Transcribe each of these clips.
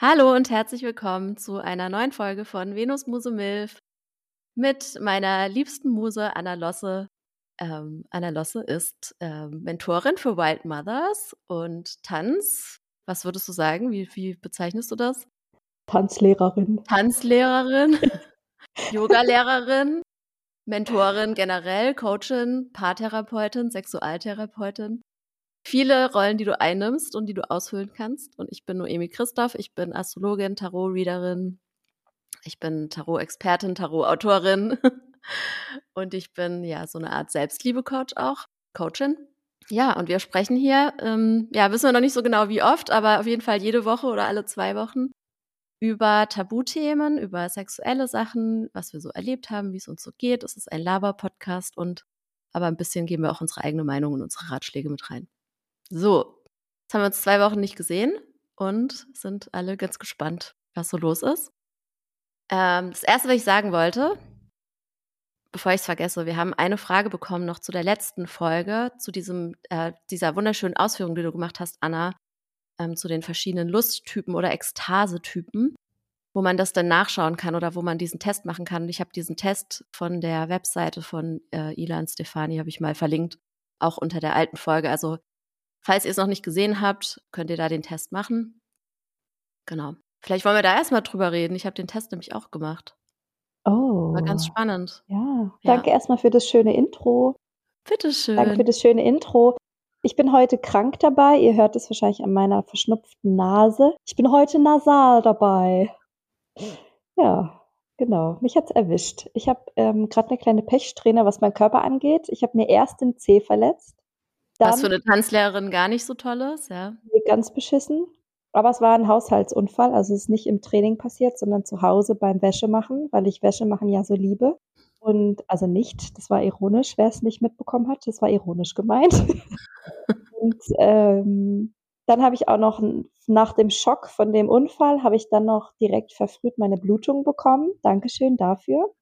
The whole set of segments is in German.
Hallo und herzlich willkommen zu einer neuen Folge von Venus Muse Milf mit meiner liebsten Muse Anna Losse. Ähm, Anna Losse ist ähm, Mentorin für Wild Mothers und Tanz. Was würdest du sagen? Wie, wie bezeichnest du das? Tanzlehrerin. Tanzlehrerin, Yogalehrerin, Mentorin generell, Coachin, Paartherapeutin, Sexualtherapeutin viele Rollen, die du einnimmst und die du ausfüllen kannst. Und ich bin Noemi Christoph, ich bin Astrologin, Tarot-Readerin, ich bin Tarot-Expertin, Tarot-Autorin und ich bin ja so eine Art Selbstliebe-Coach auch, Coachin. Ja, und wir sprechen hier, ähm, ja, wissen wir noch nicht so genau wie oft, aber auf jeden Fall jede Woche oder alle zwei Wochen über Tabuthemen, über sexuelle Sachen, was wir so erlebt haben, wie es uns so geht. Es ist ein Laber-Podcast und aber ein bisschen geben wir auch unsere eigene Meinung und unsere Ratschläge mit rein. So, jetzt haben wir uns zwei Wochen nicht gesehen und sind alle ganz gespannt, was so los ist. Ähm, das erste, was ich sagen wollte, bevor ich es vergesse, wir haben eine Frage bekommen noch zu der letzten Folge, zu diesem, äh, dieser wunderschönen Ausführung, die du gemacht hast, Anna, ähm, zu den verschiedenen Lusttypen oder Ekstasetypen, wo man das dann nachschauen kann oder wo man diesen Test machen kann. Und ich habe diesen Test von der Webseite von äh, Ilan Stefani, habe ich mal verlinkt, auch unter der alten Folge. Also Falls ihr es noch nicht gesehen habt, könnt ihr da den Test machen. Genau. Vielleicht wollen wir da erstmal drüber reden. Ich habe den Test nämlich auch gemacht. Oh. War ganz spannend. Ja. Danke ja. erstmal für das schöne Intro. Bitteschön. Danke für das schöne Intro. Ich bin heute krank dabei. Ihr hört es wahrscheinlich an meiner verschnupften Nase. Ich bin heute nasal dabei. Ja, genau. Mich hat's erwischt. Ich habe ähm, gerade eine kleine Pechsträhne, was meinen Körper angeht. Ich habe mir erst den Zeh verletzt. Dann, Was für eine Tanzlehrerin gar nicht so toll ist, ja. Ganz beschissen. Aber es war ein Haushaltsunfall, also es ist nicht im Training passiert, sondern zu Hause beim Wäschemachen, weil ich Wäschemachen ja so liebe. Und also nicht, das war ironisch, wer es nicht mitbekommen hat, das war ironisch gemeint. und ähm, dann habe ich auch noch nach dem Schock von dem Unfall, habe ich dann noch direkt verfrüht meine Blutung bekommen. Dankeschön dafür.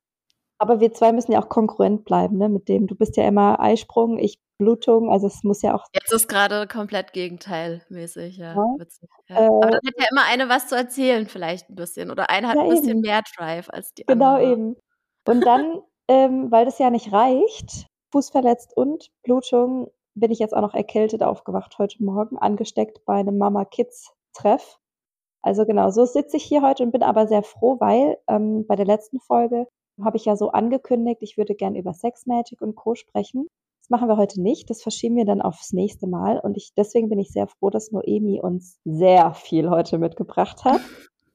Aber wir zwei müssen ja auch konkurrent bleiben, ne, mit dem. Du bist ja immer Eisprung, ich Blutung, also es muss ja auch. Jetzt ist gerade komplett gegenteilmäßig, ja. ja. ja. Äh, Aber dann hat ja immer eine was zu erzählen, vielleicht ein bisschen. Oder eine hat ja, ein bisschen eben. mehr Drive als die genau andere. Genau eben. Und dann, ähm, weil das ja nicht reicht, Fuß verletzt und Blutung, bin ich jetzt auch noch erkältet aufgewacht heute Morgen, angesteckt bei einem Mama-Kids-Treff. Also genau, so sitze ich hier heute und bin aber sehr froh, weil ähm, bei der letzten Folge habe ich ja so angekündigt, ich würde gern über Sex Magic und Co. sprechen. Das machen wir heute nicht. Das verschieben wir dann aufs nächste Mal. Und ich, deswegen bin ich sehr froh, dass Noemi uns sehr viel heute mitgebracht hat.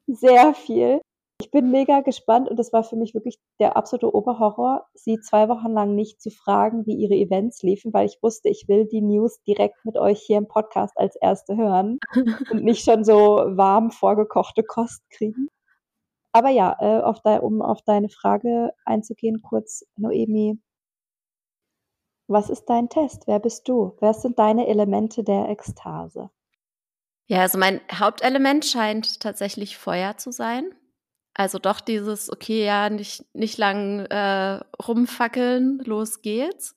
Sehr viel. Ich bin mega gespannt und das war für mich wirklich der absolute Oberhorror, sie zwei Wochen lang nicht zu fragen, wie ihre Events liefen, weil ich wusste, ich will die News direkt mit euch hier im Podcast als erste hören und nicht schon so warm vorgekochte Kost kriegen. Aber ja, äh, auf de, um auf deine Frage einzugehen, kurz, Noemi, was ist dein Test? Wer bist du? Wer sind deine Elemente der Ekstase? Ja, also mein Hauptelement scheint tatsächlich Feuer zu sein. Also doch dieses, okay, ja, nicht, nicht lang äh, rumfackeln, los geht's.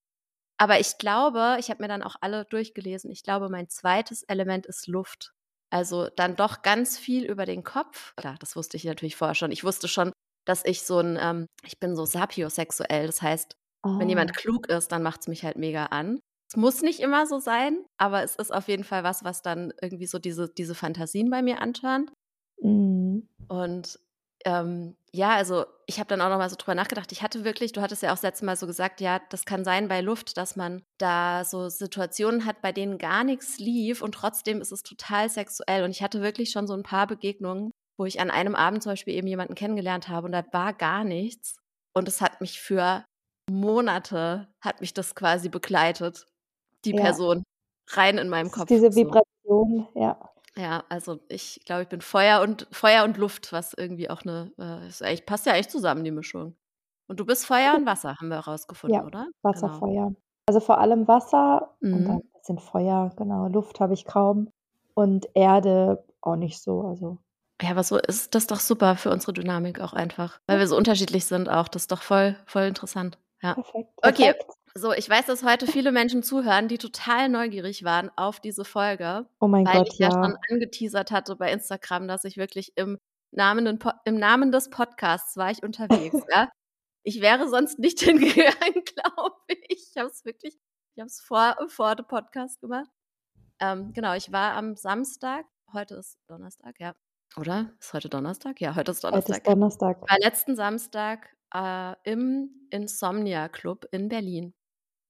Aber ich glaube, ich habe mir dann auch alle durchgelesen, ich glaube, mein zweites Element ist Luft. Also dann doch ganz viel über den Kopf. Klar, das wusste ich natürlich vorher schon. Ich wusste schon, dass ich so ein, ähm, ich bin so sapiosexuell. Das heißt, oh. wenn jemand ah. klug ist, dann macht es mich halt mega an. Es muss nicht immer so sein, aber es ist auf jeden Fall was, was dann irgendwie so diese, diese Fantasien bei mir antörnt. Mhm. Und ähm, ja, also ich habe dann auch noch mal so drüber nachgedacht. Ich hatte wirklich, du hattest ja auch das letzte Mal so gesagt, ja, das kann sein bei Luft, dass man da so Situationen hat, bei denen gar nichts lief und trotzdem ist es total sexuell. Und ich hatte wirklich schon so ein paar Begegnungen, wo ich an einem Abend zum Beispiel eben jemanden kennengelernt habe und da war gar nichts. Und es hat mich für Monate, hat mich das quasi begleitet, die ja. Person, rein in meinem Kopf. Diese Vibration, so. ja. Ja, also ich glaube, ich bin Feuer und Feuer und Luft, was irgendwie auch eine, äh, ist eigentlich, passt ja echt zusammen, die Mischung. Und du bist Feuer und Wasser, haben wir herausgefunden, ja, oder? Wasser, genau. Feuer. Also vor allem Wasser mhm. und dann ein bisschen Feuer, genau. Luft habe ich kaum. Und Erde auch nicht so. Also. Ja, aber so ist das doch super für unsere Dynamik auch einfach. Weil wir so unterschiedlich sind auch. Das ist doch voll, voll interessant. Ja. Perfekt. perfekt. Okay. So, ich weiß, dass heute viele Menschen zuhören, die total neugierig waren auf diese Folge. Oh mein weil Gott, ich ja. ja. schon angeteasert hatte bei Instagram, dass ich wirklich im Namen, im Namen des Podcasts war ich unterwegs. ja. Ich wäre sonst nicht hingegangen, glaube ich. Ich habe es wirklich, ich habe es vor, vor dem Podcast gemacht. Ähm, genau, ich war am Samstag, heute ist Donnerstag, ja. Oder? Ist heute Donnerstag? Ja, heute ist Heute Donnerstag. ist Donnerstag. Ich war letzten Samstag äh, im Insomnia Club in Berlin.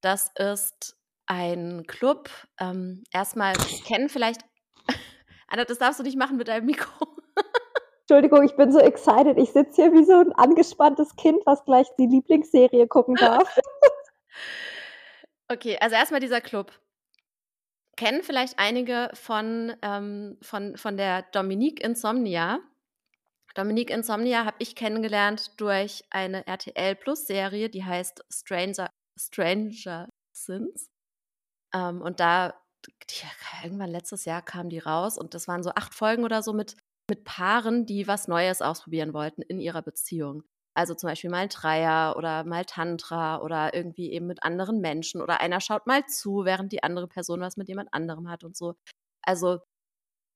Das ist ein Club. Ähm, erstmal kennen vielleicht. Anna, das darfst du nicht machen mit deinem Mikro. Entschuldigung, ich bin so excited. Ich sitze hier wie so ein angespanntes Kind, was gleich die Lieblingsserie gucken darf. Okay, also erstmal dieser Club. Kennen vielleicht einige von, ähm, von, von der Dominique Insomnia. Dominique Insomnia habe ich kennengelernt durch eine RTL Plus Serie, die heißt Stranger, Stranger Sins. Ähm, und da, die, irgendwann letztes Jahr kam die raus und das waren so acht Folgen oder so mit, mit Paaren, die was Neues ausprobieren wollten in ihrer Beziehung. Also zum Beispiel mal Dreier oder mal Tantra oder irgendwie eben mit anderen Menschen oder einer schaut mal zu, während die andere Person was mit jemand anderem hat und so. Also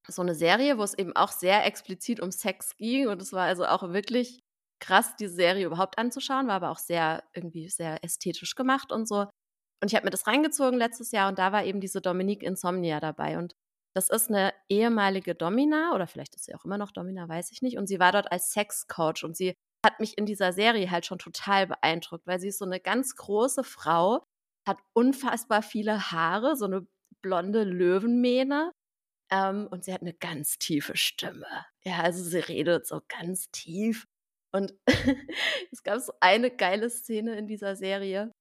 so eine Serie, wo es eben auch sehr explizit um Sex ging und es war also auch wirklich krass, diese Serie überhaupt anzuschauen, war aber auch sehr irgendwie sehr ästhetisch gemacht und so. Und ich habe mir das reingezogen letztes Jahr und da war eben diese Dominique Insomnia dabei und das ist eine ehemalige Domina oder vielleicht ist sie auch immer noch Domina, weiß ich nicht. Und sie war dort als Sexcoach und sie hat mich in dieser Serie halt schon total beeindruckt, weil sie ist so eine ganz große Frau, hat unfassbar viele Haare, so eine blonde Löwenmähne ähm, und sie hat eine ganz tiefe Stimme. Ja, also sie redet so ganz tief. Und es gab so eine geile Szene in dieser Serie.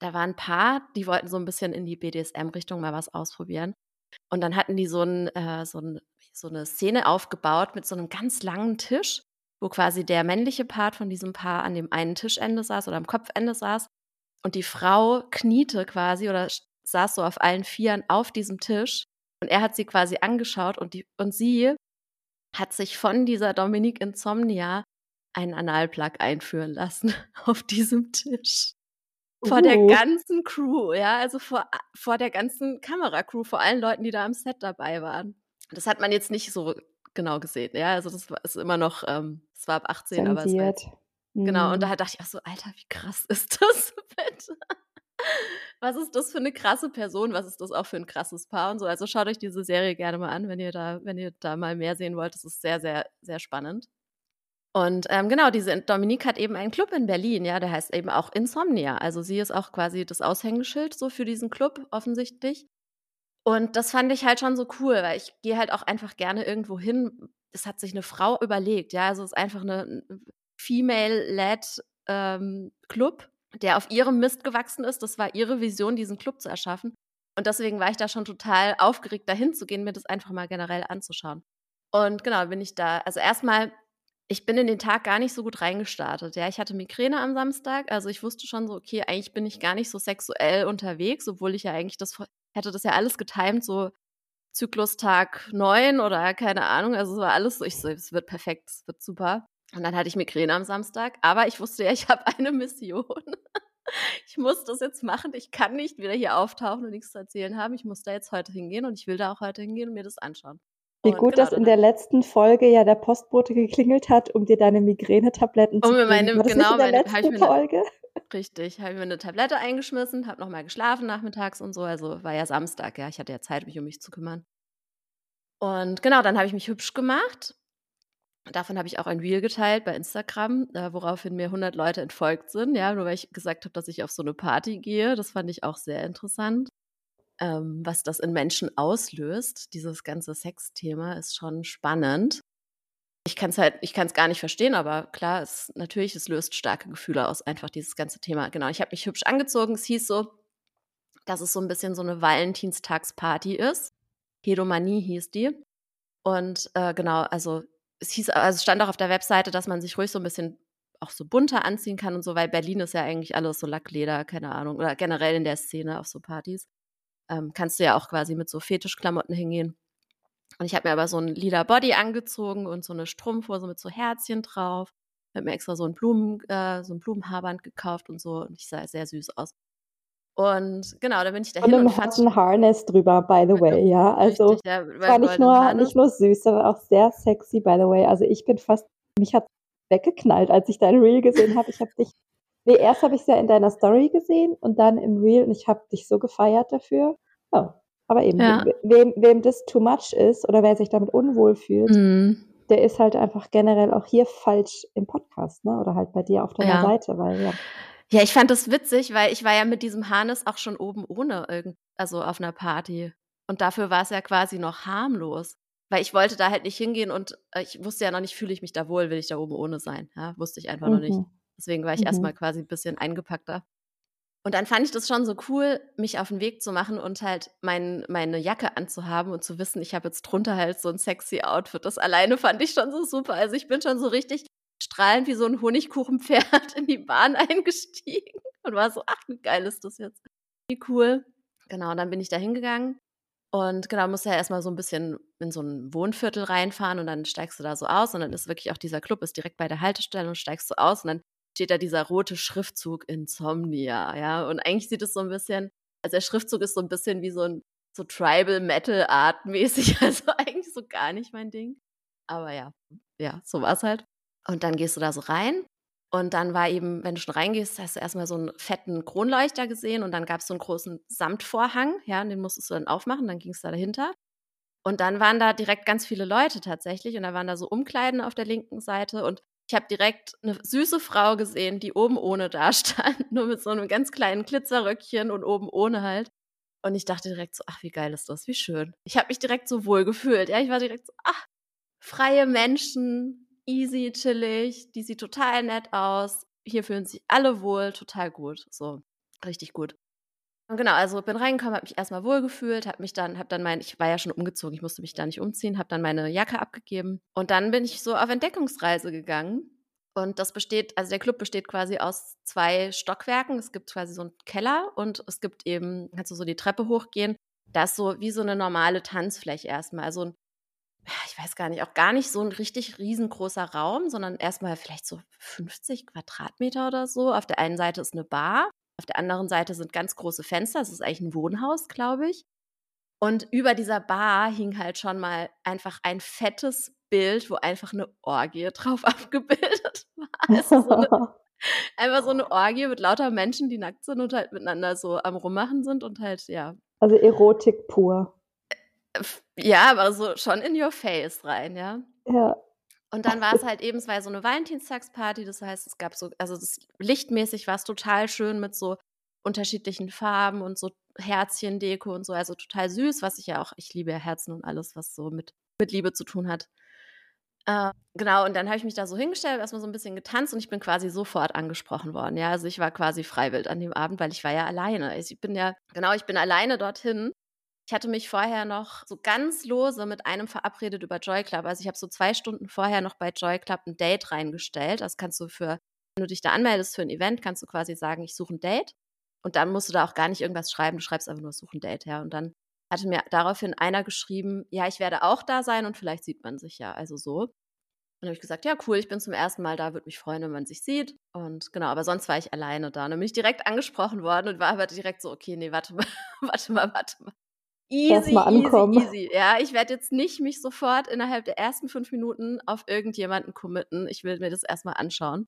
Da waren ein paar, die wollten so ein bisschen in die BDSM-Richtung mal was ausprobieren. Und dann hatten die so, ein, äh, so, ein, so eine Szene aufgebaut mit so einem ganz langen Tisch wo quasi der männliche Part von diesem Paar an dem einen Tischende saß oder am Kopfende saß und die Frau kniete quasi oder saß so auf allen Vieren auf diesem Tisch und er hat sie quasi angeschaut und, die, und sie hat sich von dieser Dominique Insomnia einen Analplug einführen lassen auf diesem Tisch. Vor uh. der ganzen Crew, ja, also vor, vor der ganzen Kameracrew, vor allen Leuten, die da am Set dabei waren. Das hat man jetzt nicht so genau gesehen. Ja, also das ist immer noch, ähm, es war ab 18, Zensiert. aber es war jetzt, Genau, und mhm. da dachte ich auch so, Alter, wie krass ist das bitte? Was ist das für eine krasse Person? Was ist das auch für ein krasses Paar und so? Also schaut euch diese Serie gerne mal an, wenn ihr da, wenn ihr da mal mehr sehen wollt. Das ist sehr, sehr, sehr spannend. Und ähm, genau, diese Dominique hat eben einen Club in Berlin, ja, der heißt eben auch Insomnia. Also sie ist auch quasi das Aushängeschild so für diesen Club offensichtlich. Und das fand ich halt schon so cool, weil ich gehe halt auch einfach gerne irgendwo hin. Es hat sich eine Frau überlegt, ja, also es ist einfach eine female-led ähm, Club, der auf ihrem Mist gewachsen ist. Das war ihre Vision, diesen Club zu erschaffen. Und deswegen war ich da schon total aufgeregt, dahin zu gehen, mir das einfach mal generell anzuschauen. Und genau, bin ich da. Also erstmal, ich bin in den Tag gar nicht so gut reingestartet. Ja, ich hatte Migräne am Samstag. Also ich wusste schon so, okay, eigentlich bin ich gar nicht so sexuell unterwegs, obwohl ich ja eigentlich das hätte das ja alles getimt, so Zyklustag 9 oder keine Ahnung. Also es war alles so, ich so, es wird perfekt, es wird super. Und dann hatte ich Migräne am Samstag, aber ich wusste ja, ich habe eine Mission. ich muss das jetzt machen. Ich kann nicht wieder hier auftauchen und nichts zu erzählen haben. Ich muss da jetzt heute hingehen und ich will da auch heute hingehen und mir das anschauen. Wie und gut, genau, dass in der letzten Folge ja der Postbote geklingelt hat, um dir deine Migränetabletten zu geben. Meine, War das genau, nicht in der meine, letzten Folge? Richtig, habe ich mir eine Tablette eingeschmissen, habe nochmal geschlafen nachmittags und so. Also war ja Samstag, ja. Ich hatte ja Zeit, mich um mich zu kümmern. Und genau, dann habe ich mich hübsch gemacht. Davon habe ich auch ein Reel geteilt bei Instagram, äh, woraufhin mir 100 Leute entfolgt sind, ja, nur weil ich gesagt habe, dass ich auf so eine Party gehe. Das fand ich auch sehr interessant. Ähm, was das in Menschen auslöst, dieses ganze Sexthema, ist schon spannend ich kann es halt, ich kann es gar nicht verstehen, aber klar, es natürlich, es löst starke Gefühle aus, einfach dieses ganze Thema. Genau, ich habe mich hübsch angezogen. Es hieß so, dass es so ein bisschen so eine Valentinstagsparty ist. Hedomanie hieß die. Und äh, genau, also es hieß, also stand auch auf der Webseite, dass man sich ruhig so ein bisschen auch so bunter anziehen kann und so, weil Berlin ist ja eigentlich alles so Lackleder, keine Ahnung, oder generell in der Szene auf so Partys. Ähm, kannst du ja auch quasi mit so Fetischklamotten hingehen. Und ich habe mir aber so ein lila Body angezogen und so eine Strumpfhose mit so Herzchen drauf. Ich habe mir extra so ein, Blumen, äh, so ein Blumenhaarband gekauft und so. Und ich sah sehr süß aus. Und genau, da bin ich dahin und, fand ein Harness drüber, by the way, ja. Also richtig, ja, war nicht nur, nicht nur süß, sondern auch sehr sexy, by the way. Also ich bin fast, mich hat weggeknallt, als ich dein Reel gesehen habe. Ich habe dich, nee, erst habe ich es ja in deiner Story gesehen und dann im Reel und ich habe dich so gefeiert dafür. Oh, aber eben, Ja. wem, wem das too much ist oder wer sich damit unwohl fühlt, Mhm. der ist halt einfach generell auch hier falsch im Podcast, ne? Oder halt bei dir auf deiner Ja. Seite, weil ja. Ja, ich fand das witzig, weil ich war ja mit diesem Harness auch schon oben ohne irgend, also auf einer Party. Und dafür war es ja quasi noch harmlos. Weil ich wollte da halt nicht hingehen und äh, ich wusste ja noch nicht, fühle ich mich da wohl, will ich da oben ohne sein. Ja, wusste ich einfach noch nicht. Mhm. Deswegen war ich Mhm. erstmal quasi ein bisschen eingepackter. Und dann fand ich das schon so cool, mich auf den Weg zu machen und halt mein, meine Jacke anzuhaben und zu wissen, ich habe jetzt drunter halt so ein sexy Outfit. Das alleine fand ich schon so super. Also ich bin schon so richtig strahlend wie so ein Honigkuchenpferd in die Bahn eingestiegen und war so, ach, wie geil ist das jetzt? Wie cool. Genau, und dann bin ich da hingegangen und genau, musst ja erstmal so ein bisschen in so ein Wohnviertel reinfahren und dann steigst du da so aus und dann ist wirklich auch dieser Club ist direkt bei der Haltestelle und steigst du aus und dann steht da dieser rote Schriftzug Insomnia, ja. Und eigentlich sieht es so ein bisschen, also der Schriftzug ist so ein bisschen wie so ein so Tribal Metal Art mäßig, also eigentlich so gar nicht mein Ding. Aber ja, ja, so war es halt. Und dann gehst du da so rein und dann war eben, wenn du schon reingehst, hast du erstmal so einen fetten Kronleuchter gesehen und dann gab es so einen großen Samtvorhang, ja, und den musstest du dann aufmachen, dann ging es da dahinter. Und dann waren da direkt ganz viele Leute tatsächlich und da waren da so Umkleiden auf der linken Seite und ich habe direkt eine süße Frau gesehen, die oben ohne da stand, nur mit so einem ganz kleinen Glitzerröckchen und oben ohne halt. Und ich dachte direkt so, ach, wie geil ist das, wie schön. Ich habe mich direkt so wohl gefühlt. Ja, ich war direkt so, ach, freie Menschen, easy, chillig, die sieht total nett aus. Hier fühlen sich alle wohl, total gut. So, richtig gut. Und genau, also bin reingekommen, habe mich erstmal wohl gefühlt, habe mich dann, habe dann mein, ich war ja schon umgezogen, ich musste mich da nicht umziehen, habe dann meine Jacke abgegeben und dann bin ich so auf Entdeckungsreise gegangen. Und das besteht, also der Club besteht quasi aus zwei Stockwerken. Es gibt quasi so einen Keller und es gibt eben, kannst du so die Treppe hochgehen. Da ist so wie so eine normale Tanzfläche erstmal. Also ein, ich weiß gar nicht, auch gar nicht so ein richtig riesengroßer Raum, sondern erstmal vielleicht so 50 Quadratmeter oder so. Auf der einen Seite ist eine Bar, auf der anderen Seite sind ganz große Fenster. Das ist eigentlich ein Wohnhaus, glaube ich. Und über dieser Bar hing halt schon mal einfach ein fettes Bild, wo einfach eine Orgie drauf abgebildet war. Also so eine, einfach so eine Orgie mit lauter Menschen, die nackt sind und halt miteinander so am Rummachen sind und halt, ja. Also Erotik pur. Ja, aber so schon in your face rein, ja. Ja. Und dann war es halt eben, es war so eine Valentinstagsparty, das heißt, es gab so, also das lichtmäßig war es total schön mit so unterschiedlichen Farben und so Herzchendeko und so, also total süß, was ich ja auch, ich liebe ja Herzen und alles, was so mit, mit Liebe zu tun hat. Äh, genau, und dann habe ich mich da so hingestellt, erstmal so ein bisschen getanzt und ich bin quasi sofort angesprochen worden. Ja, also ich war quasi freiwillig an dem Abend, weil ich war ja alleine. Ich bin ja, genau, ich bin alleine dorthin. Ich hatte mich vorher noch so ganz lose mit einem verabredet über Joy Club. Also ich habe so zwei Stunden vorher noch bei Joy Club ein Date reingestellt. Das kannst du für, wenn du dich da anmeldest für ein Event, kannst du quasi sagen, ich suche ein Date. Und dann musst du da auch gar nicht irgendwas schreiben, du schreibst einfach nur, suche ein Date her. Und dann hatte mir daraufhin einer geschrieben, ja, ich werde auch da sein und vielleicht sieht man sich ja. Also so. Und dann habe ich gesagt, ja, cool, ich bin zum ersten Mal da, würde mich freuen, wenn man sich sieht. Und genau, aber sonst war ich alleine da. Und dann bin ich direkt angesprochen worden und war aber direkt so, okay, nee, warte mal, warte mal, warte mal. Easy, mal ankommen. easy, easy. Ja, ich werde jetzt nicht mich sofort innerhalb der ersten fünf Minuten auf irgendjemanden committen. Ich will mir das erstmal anschauen.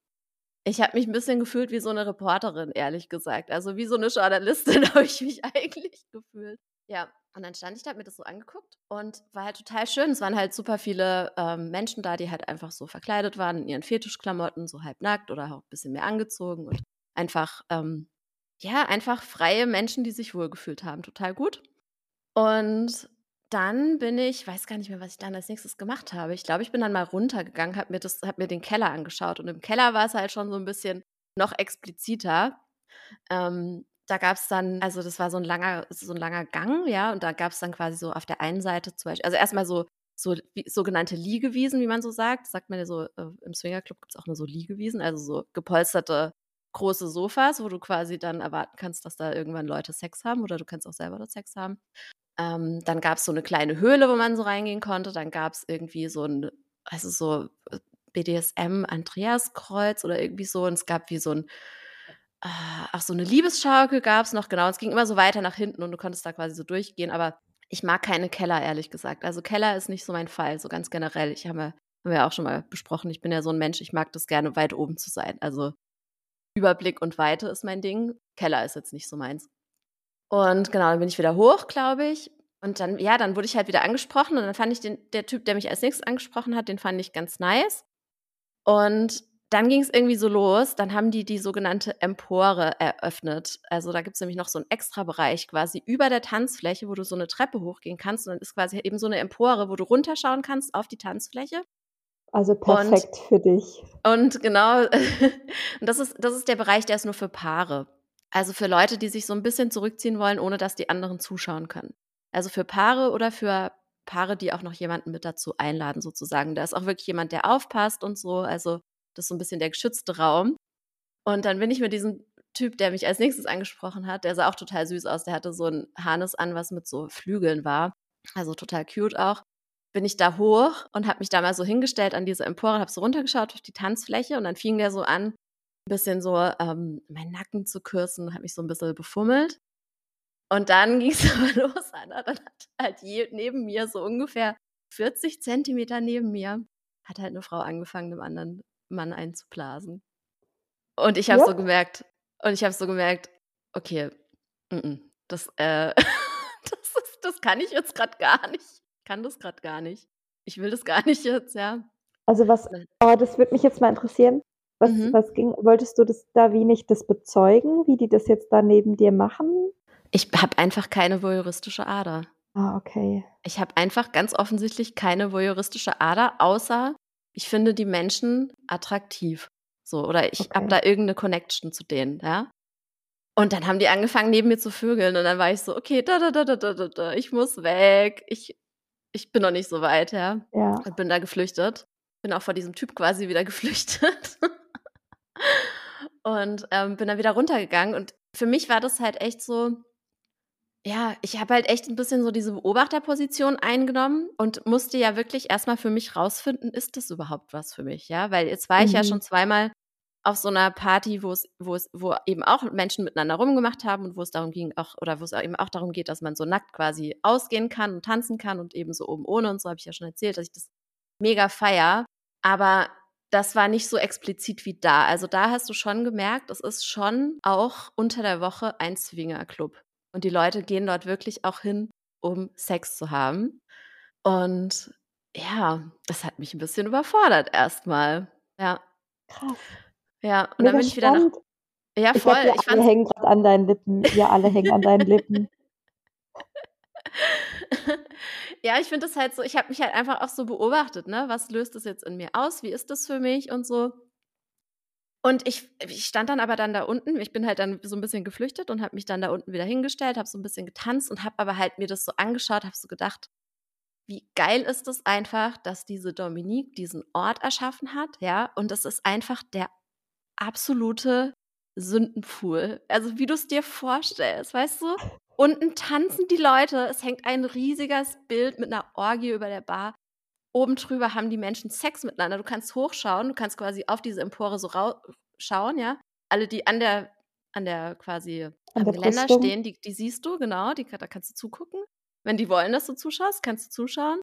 Ich habe mich ein bisschen gefühlt wie so eine Reporterin, ehrlich gesagt. Also wie so eine Journalistin habe ich mich eigentlich gefühlt. Ja, und dann stand ich da, hab mir das so angeguckt und war halt total schön. Es waren halt super viele ähm, Menschen da, die halt einfach so verkleidet waren in ihren Fetischklamotten, so halbnackt oder auch ein bisschen mehr angezogen und einfach, ähm, ja, einfach freie Menschen, die sich wohlgefühlt haben. Total gut. Und dann bin ich, weiß gar nicht mehr, was ich dann als nächstes gemacht habe. Ich glaube, ich bin dann mal runtergegangen, habe mir, hab mir den Keller angeschaut. Und im Keller war es halt schon so ein bisschen noch expliziter. Ähm, da gab es dann, also das war so ein langer, so ein langer Gang, ja, und da gab es dann quasi so auf der einen Seite zum Beispiel, also erstmal so, so wie, sogenannte Liegewiesen, wie man so sagt. Sagt man ja so, äh, im Swingerclub gibt es auch nur so Liegewiesen, also so gepolsterte große Sofas, wo du quasi dann erwarten kannst, dass da irgendwann Leute Sex haben oder du kannst auch selber dort Sex haben. Ähm, dann gab es so eine kleine Höhle, wo man so reingehen konnte. Dann gab es irgendwie so ein, also so BDSM Andreaskreuz oder irgendwie so. Und es gab wie so ein, ah, ach, so eine Liebesschaukel gab es noch, genau. Es ging immer so weiter nach hinten und du konntest da quasi so durchgehen, aber ich mag keine Keller, ehrlich gesagt. Also Keller ist nicht so mein Fall, so ganz generell. Ich habe, haben wir ja auch schon mal besprochen, ich bin ja so ein Mensch, ich mag das gerne, weit oben zu sein. Also Überblick und Weite ist mein Ding. Keller ist jetzt nicht so meins. Und genau, dann bin ich wieder hoch, glaube ich. Und dann, ja, dann wurde ich halt wieder angesprochen und dann fand ich den, der Typ, der mich als nächstes angesprochen hat, den fand ich ganz nice. Und dann ging es irgendwie so los. Dann haben die die sogenannte Empore eröffnet. Also da gibt es nämlich noch so einen extra Bereich quasi über der Tanzfläche, wo du so eine Treppe hochgehen kannst. Und dann ist quasi eben so eine Empore, wo du runterschauen kannst auf die Tanzfläche. Also perfekt und, für dich. Und genau, und das ist, das ist der Bereich, der ist nur für Paare. Also für Leute, die sich so ein bisschen zurückziehen wollen, ohne dass die anderen zuschauen können. Also für Paare oder für Paare, die auch noch jemanden mit dazu einladen, sozusagen. Da ist auch wirklich jemand, der aufpasst und so. Also das ist so ein bisschen der geschützte Raum. Und dann bin ich mit diesem Typ, der mich als nächstes angesprochen hat, der sah auch total süß aus. Der hatte so ein Harnes an, was mit so Flügeln war. Also total cute auch. Bin ich da hoch und habe mich da mal so hingestellt an diese Empore, habe so runtergeschaut auf die Tanzfläche und dann fing der so an, ein bisschen so ähm, meinen Nacken zu kürzen, hat mich so ein bisschen befummelt. Und dann ging es aber los, Anna. Dann hat halt je, neben mir, so ungefähr 40 Zentimeter neben mir, hat halt eine Frau angefangen, dem anderen Mann einzublasen. Und ich habe ja. so gemerkt, und ich habe so gemerkt, okay, n -n, das, äh, das, ist, das kann ich jetzt gerade gar nicht. Ich kann das gerade gar nicht. Ich will das gar nicht jetzt, ja. Also was, oh, das würde mich jetzt mal interessieren. Was, mhm. was ging, wolltest du das da wie nicht das bezeugen, wie die das jetzt da neben dir machen? Ich habe einfach keine voyeuristische Ader. Ah, okay. Ich habe einfach ganz offensichtlich keine voyeuristische Ader, außer ich finde die Menschen attraktiv. So, oder ich okay. habe da irgendeine Connection zu denen, ja. Und dann haben die angefangen, neben mir zu vögeln. Und dann war ich so, okay, da, da, da, da, da, da, ich muss weg. Ich, ich bin noch nicht so weit, ja. ja. Und bin da geflüchtet. Bin auch vor diesem Typ quasi wieder geflüchtet. Und ähm, bin dann wieder runtergegangen. Und für mich war das halt echt so, ja, ich habe halt echt ein bisschen so diese Beobachterposition eingenommen und musste ja wirklich erstmal für mich rausfinden, ist das überhaupt was für mich, ja? Weil jetzt war ich ja schon mhm. zweimal auf so einer Party, wo es, wo es, wo eben auch Menschen miteinander rumgemacht haben und wo es darum ging, auch, oder wo es eben auch darum geht, dass man so nackt quasi ausgehen kann und tanzen kann und eben so oben ohne und so habe ich ja schon erzählt, dass ich das mega feier. Aber das war nicht so explizit wie da. Also da hast du schon gemerkt, es ist schon auch unter der Woche ein Swingerclub. Und die Leute gehen dort wirklich auch hin, um Sex zu haben. Und ja, das hat mich ein bisschen überfordert erstmal. Ja. Krass. Ja, und Mega dann bin ich wieder nach. Ja, voll. Ich, glaub, wir alle hängen gerade an deinen Lippen. Wir alle hängen an deinen Lippen. ja, ich finde das halt so, ich habe mich halt einfach auch so beobachtet, ne? Was löst das jetzt in mir aus? Wie ist das für mich und so? Und ich, ich stand dann aber dann da unten, ich bin halt dann so ein bisschen geflüchtet und habe mich dann da unten wieder hingestellt, habe so ein bisschen getanzt und habe aber halt mir das so angeschaut, habe so gedacht, wie geil ist es einfach, dass diese Dominique diesen Ort erschaffen hat, ja, und das ist einfach der absolute Sündenpool. Also wie du es dir vorstellst, weißt du? Unten tanzen die Leute, es hängt ein riesiges Bild mit einer Orgie über der Bar oben drüber haben die Menschen Sex miteinander. Du kannst hochschauen, du kannst quasi auf diese Empore so schauen, ja. Alle, die an der, an der quasi an am der Geländer Brüstung. stehen, die, die siehst du, genau, die, da kannst du zugucken. Wenn die wollen, dass du zuschaust, kannst du zuschauen.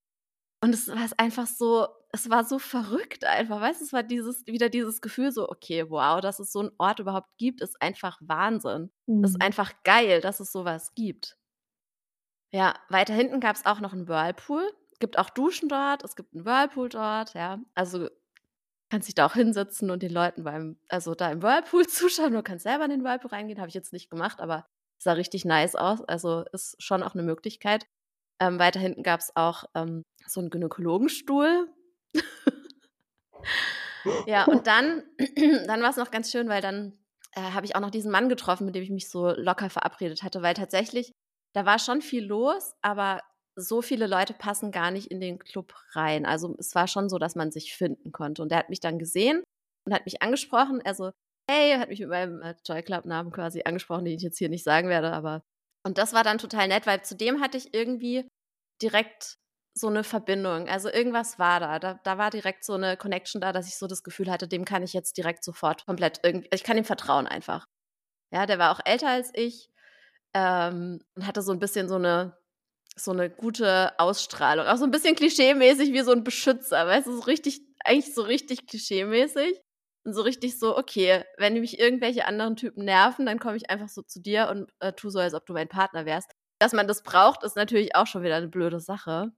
Und es war einfach so, es war so verrückt einfach, weißt du, es war dieses, wieder dieses Gefühl so, okay, wow, dass es so einen Ort überhaupt gibt, ist einfach Wahnsinn. Mhm. Das ist einfach geil, dass es sowas gibt. Ja, weiter hinten gab es auch noch einen Whirlpool gibt auch Duschen dort, es gibt einen Whirlpool dort, ja. Also kannst dich da auch hinsetzen und den Leuten beim, also da im Whirlpool zuschauen. Du kannst selber in den Whirlpool reingehen, habe ich jetzt nicht gemacht, aber sah richtig nice aus. Also ist schon auch eine Möglichkeit. Ähm, weiter hinten gab es auch ähm, so einen Gynäkologenstuhl. ja, und dann, dann war es noch ganz schön, weil dann äh, habe ich auch noch diesen Mann getroffen, mit dem ich mich so locker verabredet hatte, weil tatsächlich, da war schon viel los, aber so viele Leute passen gar nicht in den Club rein. Also es war schon so, dass man sich finden konnte. Und der hat mich dann gesehen und hat mich angesprochen. Er so, hey, hat mich mit meinem äh, Joy Club Namen quasi angesprochen, den ich jetzt hier nicht sagen werde, aber und das war dann total nett, weil zudem hatte ich irgendwie direkt so eine Verbindung. Also irgendwas war da. da. Da war direkt so eine Connection da, dass ich so das Gefühl hatte, dem kann ich jetzt direkt sofort komplett irgendwie, ich kann ihm vertrauen einfach. Ja, der war auch älter als ich ähm, und hatte so ein bisschen so eine so eine gute Ausstrahlung. Auch so ein bisschen klischeemäßig wie so ein Beschützer, weißt du, so richtig, eigentlich so richtig klischeemäßig. Und so richtig so, okay, wenn mich irgendwelche anderen Typen nerven, dann komme ich einfach so zu dir und äh, tu so, als ob du mein Partner wärst. Dass man das braucht, ist natürlich auch schon wieder eine blöde Sache.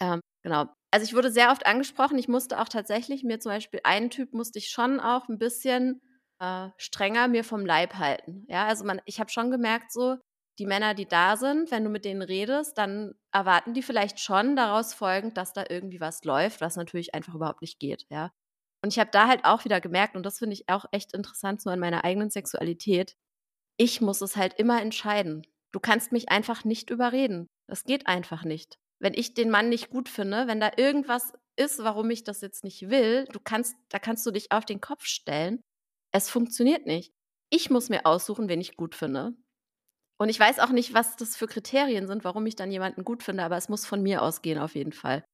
Ähm, genau. Also ich wurde sehr oft angesprochen. Ich musste auch tatsächlich mir zum Beispiel einen Typ musste ich schon auch ein bisschen äh, strenger mir vom Leib halten. Ja, also man, ich habe schon gemerkt, so die Männer, die da sind, wenn du mit denen redest, dann erwarten die vielleicht schon daraus folgend, dass da irgendwie was läuft, was natürlich einfach überhaupt nicht geht. Ja, und ich habe da halt auch wieder gemerkt, und das finde ich auch echt interessant so an meiner eigenen Sexualität, ich muss es halt immer entscheiden. Du kannst mich einfach nicht überreden. Das geht einfach nicht. Wenn ich den Mann nicht gut finde, wenn da irgendwas ist, warum ich das jetzt nicht will, du kannst, da kannst du dich auf den Kopf stellen. Es funktioniert nicht. Ich muss mir aussuchen, wen ich gut finde. Und ich weiß auch nicht, was das für Kriterien sind, warum ich dann jemanden gut finde, aber es muss von mir ausgehen auf jeden Fall.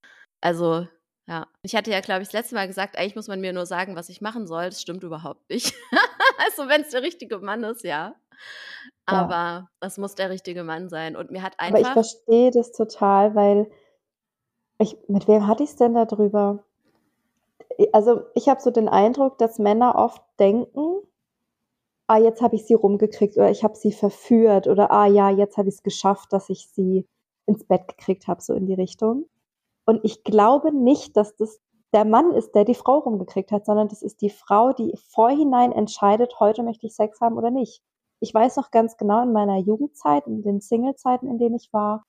Also ja, ich hatte ja, glaube ich, das letzte Mal gesagt, eigentlich muss man mir nur sagen, was ich machen soll. Das stimmt überhaupt nicht. also, wenn es der richtige Mann ist, ja. Aber ja. es muss der richtige Mann sein. Und mir hat einfach. Aber ich verstehe das total, weil ich, mit wem hatte ich es denn darüber? Also, ich habe so den Eindruck, dass Männer oft denken, ah, jetzt habe ich sie rumgekriegt oder ich habe sie verführt oder ah ja, jetzt habe ich es geschafft, dass ich sie ins Bett gekriegt habe, so in die Richtung. Und ich glaube nicht, dass das der Mann ist, der die Frau rumgekriegt hat, sondern das ist die Frau, die vorhinein entscheidet, heute möchte ich Sex haben oder nicht. Ich weiß noch ganz genau in meiner Jugendzeit, in den Single-Zeiten, in denen ich war,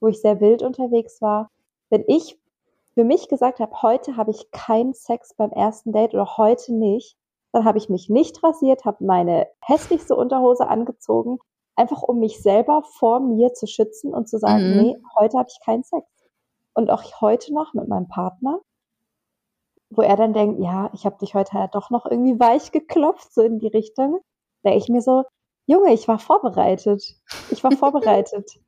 wo ich sehr wild unterwegs war, wenn ich für mich gesagt habe, heute habe ich keinen Sex beim ersten Date oder heute nicht, dann habe ich mich nicht rasiert, habe meine hässlichste Unterhose angezogen, einfach um mich selber vor mir zu schützen und zu sagen, mhm. nee, heute habe ich keinen Sex und auch heute noch mit meinem Partner, wo er dann denkt, ja, ich habe dich heute ja doch noch irgendwie weich geklopft, so in die Richtung, denke ich mir so, Junge, ich war vorbereitet. Ich war vorbereitet.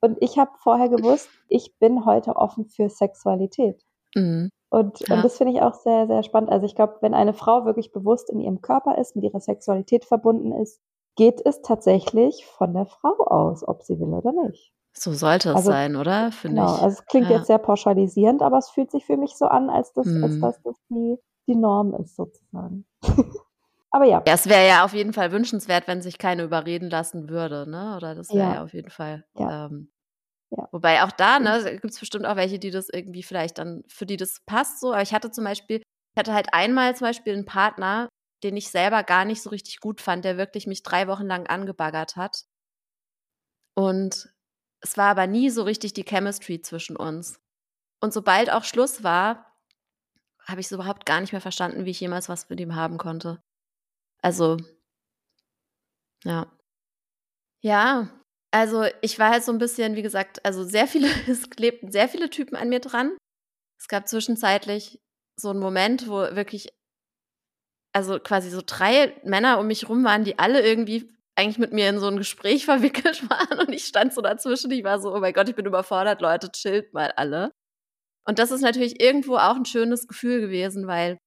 Und ich habe vorher gewusst, ich bin heute offen für Sexualität. Mhm. Und, ja. und das finde ich auch sehr, sehr spannend. Also ich glaube, wenn eine Frau wirklich bewusst in ihrem Körper ist, mit ihrer Sexualität verbunden ist, geht es tatsächlich von der Frau aus, ob sie will oder nicht. So sollte es also, sein, oder? Finde genau, ich. also es klingt ja. jetzt sehr pauschalisierend, aber es fühlt sich für mich so an, als, das, hm. als dass das die, die Norm ist, sozusagen. aber ja. Es wäre ja auf jeden Fall wünschenswert, wenn sich keine überreden lassen würde, ne? Oder das wäre ja. ja. auf jeden Fall. Ja. Ähm, ja. Wobei auch da, ne, gibt es bestimmt auch welche, die das irgendwie vielleicht dann, für die das passt so. Aber ich hatte zum Beispiel, ich hatte halt einmal zum Beispiel einen Partner, den ich selber gar nicht so richtig gut fand, der wirklich mich drei Wochen lang angebaggert hat. Und es war aber nie so richtig die Chemistry zwischen uns. Und sobald auch Schluss war, habe ich es überhaupt gar nicht mehr verstanden, wie ich jemals was mit ihm haben konnte. Also, ja. Ja, also ich war halt so ein bisschen, wie gesagt, also sehr viele, es klebten sehr viele Typen an mir dran. Es gab zwischenzeitlich so einen Moment, wo wirklich, also quasi so drei Männer um mich rum waren, die alle irgendwie eigentlich mit mir in so ein Gespräch verwickelt waren und ich stand so dazwischen. Ich war so, oh mein Gott, ich bin überfordert, Leute, chillt mal alle. Und das ist natürlich irgendwo auch ein schönes Gefühl gewesen, weil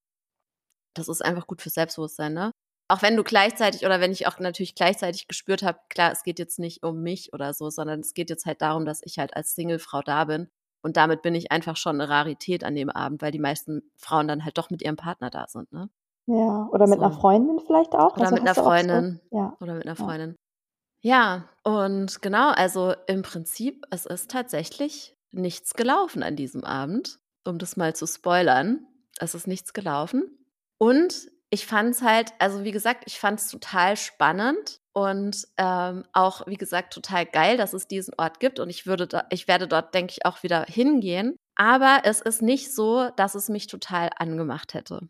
das ist einfach gut für Selbstbewusstsein, ne? Auch wenn du gleichzeitig oder wenn ich auch natürlich gleichzeitig gespürt habe, klar, es geht jetzt nicht um mich oder so, sondern es geht jetzt halt darum, dass ich halt als Singlefrau da bin. Und damit bin ich einfach schon eine Rarität an dem Abend, weil die meisten Frauen dann halt doch mit ihrem Partner da sind, ne? Ja, oder mit so. einer Freundin vielleicht auch? Oder also mit einer Freundin. So? Ja. Oder mit einer Freundin. Ja. ja, und genau, also im Prinzip, es ist tatsächlich nichts gelaufen an diesem Abend, um das mal zu spoilern. Es ist nichts gelaufen. Und ich fand es halt, also wie gesagt, ich fand es total spannend und ähm, auch, wie gesagt, total geil, dass es diesen Ort gibt. Und ich würde, da, ich werde dort, denke ich, auch wieder hingehen. Aber es ist nicht so, dass es mich total angemacht hätte.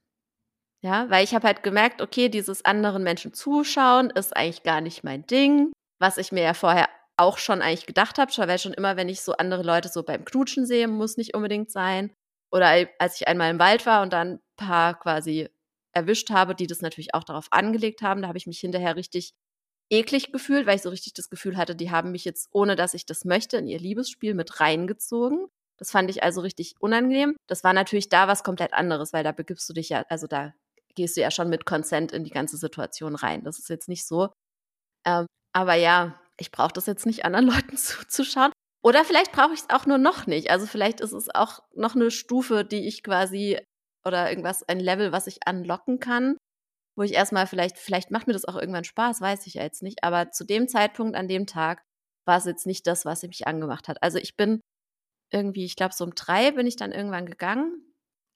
Ja, weil ich habe halt gemerkt, okay, dieses anderen Menschen zuschauen ist eigentlich gar nicht mein Ding, was ich mir ja vorher auch schon eigentlich gedacht habe, weil schon immer, wenn ich so andere Leute so beim Knutschen sehe, muss nicht unbedingt sein. Oder als ich einmal im Wald war und dann ein paar quasi erwischt habe, die das natürlich auch darauf angelegt haben, da habe ich mich hinterher richtig eklig gefühlt, weil ich so richtig das Gefühl hatte, die haben mich jetzt, ohne dass ich das möchte, in ihr Liebesspiel mit reingezogen. Das fand ich also richtig unangenehm. Das war natürlich da was komplett anderes, weil da begibst du dich ja, also da gehst du ja schon mit Consent in die ganze Situation rein. Das ist jetzt nicht so, Ähm, aber ja, ich brauche das jetzt nicht anderen Leuten zuzuschauen. Oder vielleicht brauche ich es auch nur noch nicht. Also vielleicht ist es auch noch eine Stufe, die ich quasi oder irgendwas, ein Level, was ich anlocken kann, wo ich erstmal vielleicht, vielleicht macht mir das auch irgendwann Spaß, weiß ich ja jetzt nicht. Aber zu dem Zeitpunkt, an dem Tag, war es jetzt nicht das, was mich angemacht hat. Also ich bin irgendwie, ich glaube, so um drei bin ich dann irgendwann gegangen.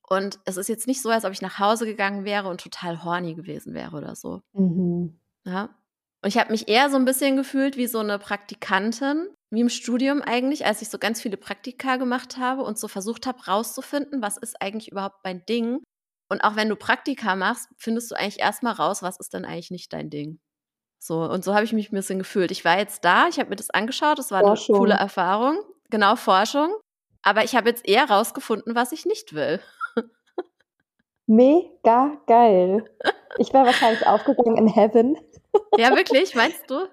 Und es ist jetzt nicht so, als ob ich nach Hause gegangen wäre und total horny gewesen wäre oder so. Mhm. Ja. Und ich habe mich eher so ein bisschen gefühlt wie so eine Praktikantin, wie im Studium eigentlich, als ich so ganz viele Praktika gemacht habe und so versucht habe, rauszufinden, was ist eigentlich überhaupt mein Ding. Und auch wenn du Praktika machst, findest du eigentlich erstmal raus, was ist denn eigentlich nicht dein Ding. So, und so habe ich mich ein bisschen gefühlt. Ich war jetzt da, ich habe mir das angeschaut, das war Forschung. eine coole Erfahrung. Genau, Forschung. Aber ich habe jetzt eher rausgefunden, was ich nicht will. Mega geil. Ich wäre wahrscheinlich aufgegangen in Heaven. Ja, wirklich? Meinst du?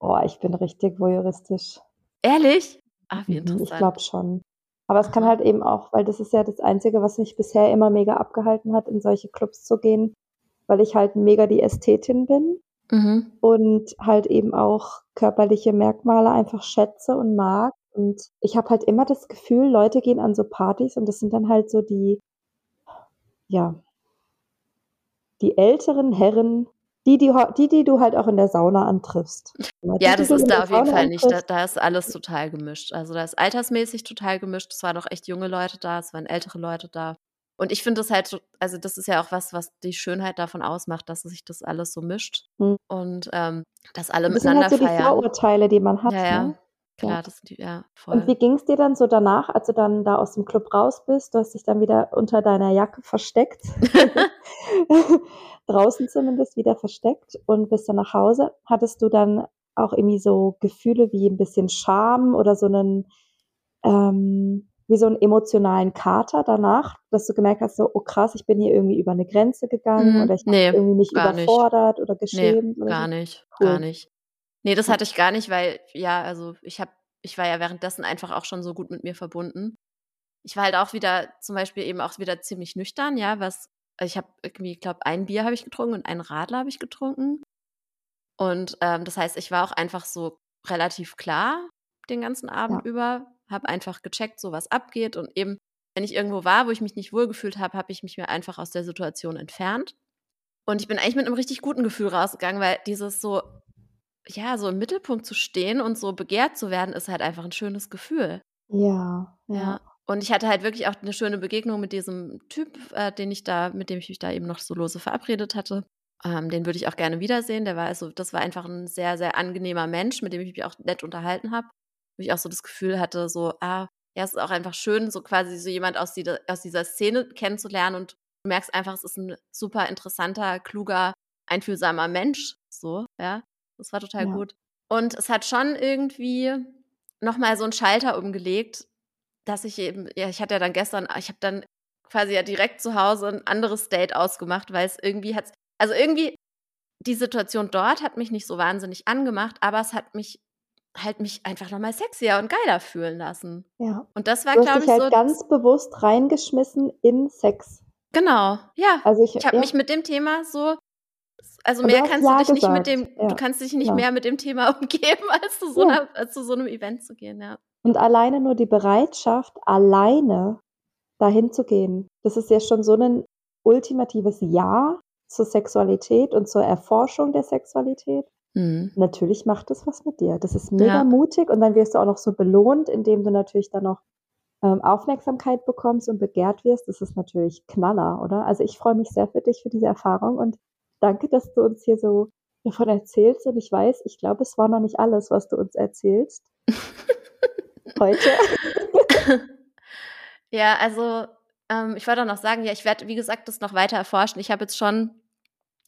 Oh, ich bin richtig voyeuristisch. Ehrlich? Ah, wie mhm, interessant. Ich glaube schon. Aber es kann halt eben auch, weil das ist ja das Einzige, was mich bisher immer mega abgehalten hat, in solche Clubs zu gehen, weil ich halt mega die Ästhetin bin mhm. und halt eben auch körperliche Merkmale einfach schätze und mag. Und ich habe halt immer das Gefühl, Leute gehen an so Partys und das sind dann halt so die, ja, die älteren Herren, die, die, die, die du halt auch in der Sauna antriffst. Ja, das ist da auf jeden Fall nicht. Da, da, ist alles total gemischt. Also da ist altersmäßig total gemischt. Es waren auch echt junge Leute da, es waren ältere Leute da. Und ich finde das halt, also das ist ja auch was, was die Schönheit davon ausmacht, dass sich das alles so mischt hm. und ähm, dass alle das miteinander sind halt so die Vorurteile, die man hat. Ja, ja. Ne? Klar, das sind die, ja, voll. Und wie ging es dir dann so danach, als du dann da aus dem Club raus bist? Du hast dich dann wieder unter deiner Jacke versteckt. Draußen zumindest wieder versteckt und bist dann nach Hause. Hattest du dann auch irgendwie so Gefühle wie ein bisschen Scham oder so einen, ähm, wie so einen emotionalen Kater danach, dass du gemerkt hast, so, oh krass, ich bin hier irgendwie über eine Grenze gegangen mm, oder ich nee, irgendwie mich überfordert nicht. oder geschämt? Nee, gar so. nicht, cool. gar nicht. Nee, das hatte ich gar nicht, weil, ja, also ich habe, ich war ja währenddessen einfach auch schon so gut mit mir verbunden. Ich war halt auch wieder, zum Beispiel eben auch wieder ziemlich nüchtern, ja, was, also ich habe irgendwie, ich glaube, ein Bier habe ich getrunken und einen Radler habe ich getrunken. Und ähm, das heißt, ich war auch einfach so relativ klar den ganzen Abend ja. über, habe einfach gecheckt, so was abgeht und eben, wenn ich irgendwo war, wo ich mich nicht wohlgefühlt habe, habe ich mich mir einfach aus der Situation entfernt. Und ich bin eigentlich mit einem richtig guten Gefühl rausgegangen, weil dieses so, ja, so im Mittelpunkt zu stehen und so begehrt zu werden, ist halt einfach ein schönes Gefühl. Ja, ja. ja. Und ich hatte halt wirklich auch eine schöne Begegnung mit diesem Typ, äh, den ich da, mit dem ich mich da eben noch so lose verabredet hatte. Ähm, den würde ich auch gerne wiedersehen. Der war also, das war einfach ein sehr, sehr angenehmer Mensch, mit dem ich mich auch nett unterhalten habe. Wo ich auch so das Gefühl hatte, so, ah, ja, es ist auch einfach schön, so quasi so jemand aus, die, aus dieser Szene kennenzulernen und du merkst einfach, es ist ein super interessanter, kluger, einfühlsamer Mensch, so, ja. Das war total ja. gut. Und es hat schon irgendwie nochmal so einen Schalter umgelegt, dass ich eben, ja, ich hatte ja dann gestern, ich habe dann quasi ja direkt zu Hause ein anderes Date ausgemacht, weil es irgendwie hat, also irgendwie die Situation dort hat mich nicht so wahnsinnig angemacht, aber es hat mich halt mich einfach nochmal sexier und geiler fühlen lassen. Ja. Und das war, glaube ich, halt so. ganz bewusst reingeschmissen in Sex. Genau, ja. Also ich, ich habe ja. mich mit dem Thema so also mehr kannst du dich gesagt. nicht mit dem, ja. du kannst dich nicht ja. mehr mit dem Thema umgeben, als zu, so ja. einer, als zu so einem Event zu gehen, ja. Und alleine nur die Bereitschaft, alleine dahin zu gehen, das ist ja schon so ein ultimatives Ja zur Sexualität und zur Erforschung der Sexualität. Mhm. Natürlich macht das was mit dir. Das ist mega mutig und dann wirst du auch noch so belohnt, indem du natürlich dann noch ähm, Aufmerksamkeit bekommst und begehrt wirst. Das ist natürlich Knaller, oder? Also ich freue mich sehr für dich, für diese Erfahrung und danke, dass du uns hier so davon erzählst. Und ich weiß, ich glaube, es war noch nicht alles, was du uns erzählst. Heute. ja, also ähm, ich wollte auch noch sagen, ja, ich werde, wie gesagt, das noch weiter erforschen. Ich habe jetzt schon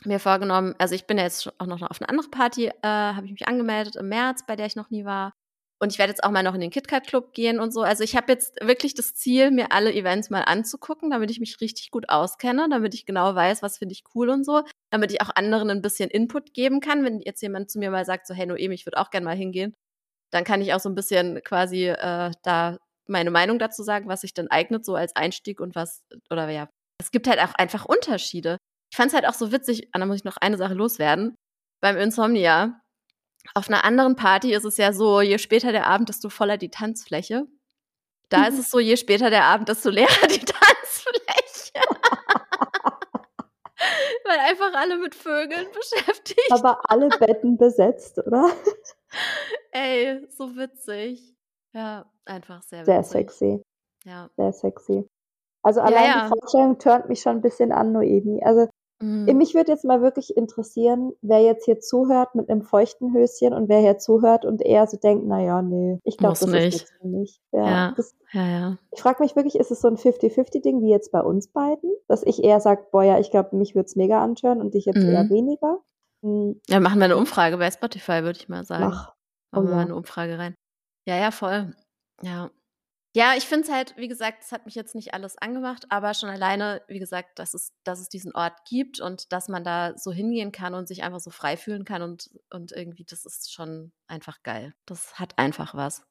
mir vorgenommen, also ich bin ja jetzt auch noch auf eine andere Party, äh, habe ich mich angemeldet im März, bei der ich noch nie war. Und ich werde jetzt auch mal noch in den KitKat Club gehen und so. Also ich habe jetzt wirklich das Ziel, mir alle Events mal anzugucken, damit ich mich richtig gut auskenne, damit ich genau weiß, was finde ich cool und so, damit ich auch anderen ein bisschen Input geben kann. Wenn jetzt jemand zu mir mal sagt, so, hey Noemi, ich würde auch gerne mal hingehen, dann kann ich auch so ein bisschen quasi äh, da meine Meinung dazu sagen, was sich denn eignet, so als Einstieg und was, oder ja, es gibt halt auch einfach Unterschiede. Ich fand es halt auch so witzig, da muss ich noch eine Sache loswerden. Beim Insomnia Auf einer anderen Party ist es ja so, je später der Abend, desto voller die Tanzfläche. Da ist es so, je später der Abend, desto leerer die Tanzfläche. Weil einfach alle mit Vögeln beschäftigt. Aber alle Betten besetzt, oder? Ey, so witzig. Ja, einfach sehr Sehr witzig. sexy. Ja. Sehr sexy. Also Ja, allein ja. die Vorstellung turnt mich schon ein bisschen an, Noemi. Also Mhm. mich würde jetzt mal wirklich interessieren, wer jetzt hier zuhört mit einem feuchten Höschen und wer hier zuhört und eher so denkt, na ja, nee, ich glaube, das nicht. ist nichts für mich. Ja, Ja. Das, Ja, ja. ich frage mich wirklich, ist es so ein 50-50-Ding wie jetzt bei uns beiden? Dass ich eher sage, boah, ja, ich glaube, mich würde es mega antören und dich jetzt eher Mhm. weniger? Hm, Ja, machen wir eine Umfrage bei Spotify, würde ich mal sagen. mach. Oh Machen wir mal eine Umfrage rein. Ja, ja, voll. Ja. Ja, ich finde es halt, wie gesagt, es hat mich jetzt nicht alles angemacht, aber schon alleine, wie gesagt, dass es, dass es diesen Ort gibt und dass man da so hingehen kann und sich einfach so frei fühlen kann und, und irgendwie, das ist schon einfach geil. Das hat einfach was.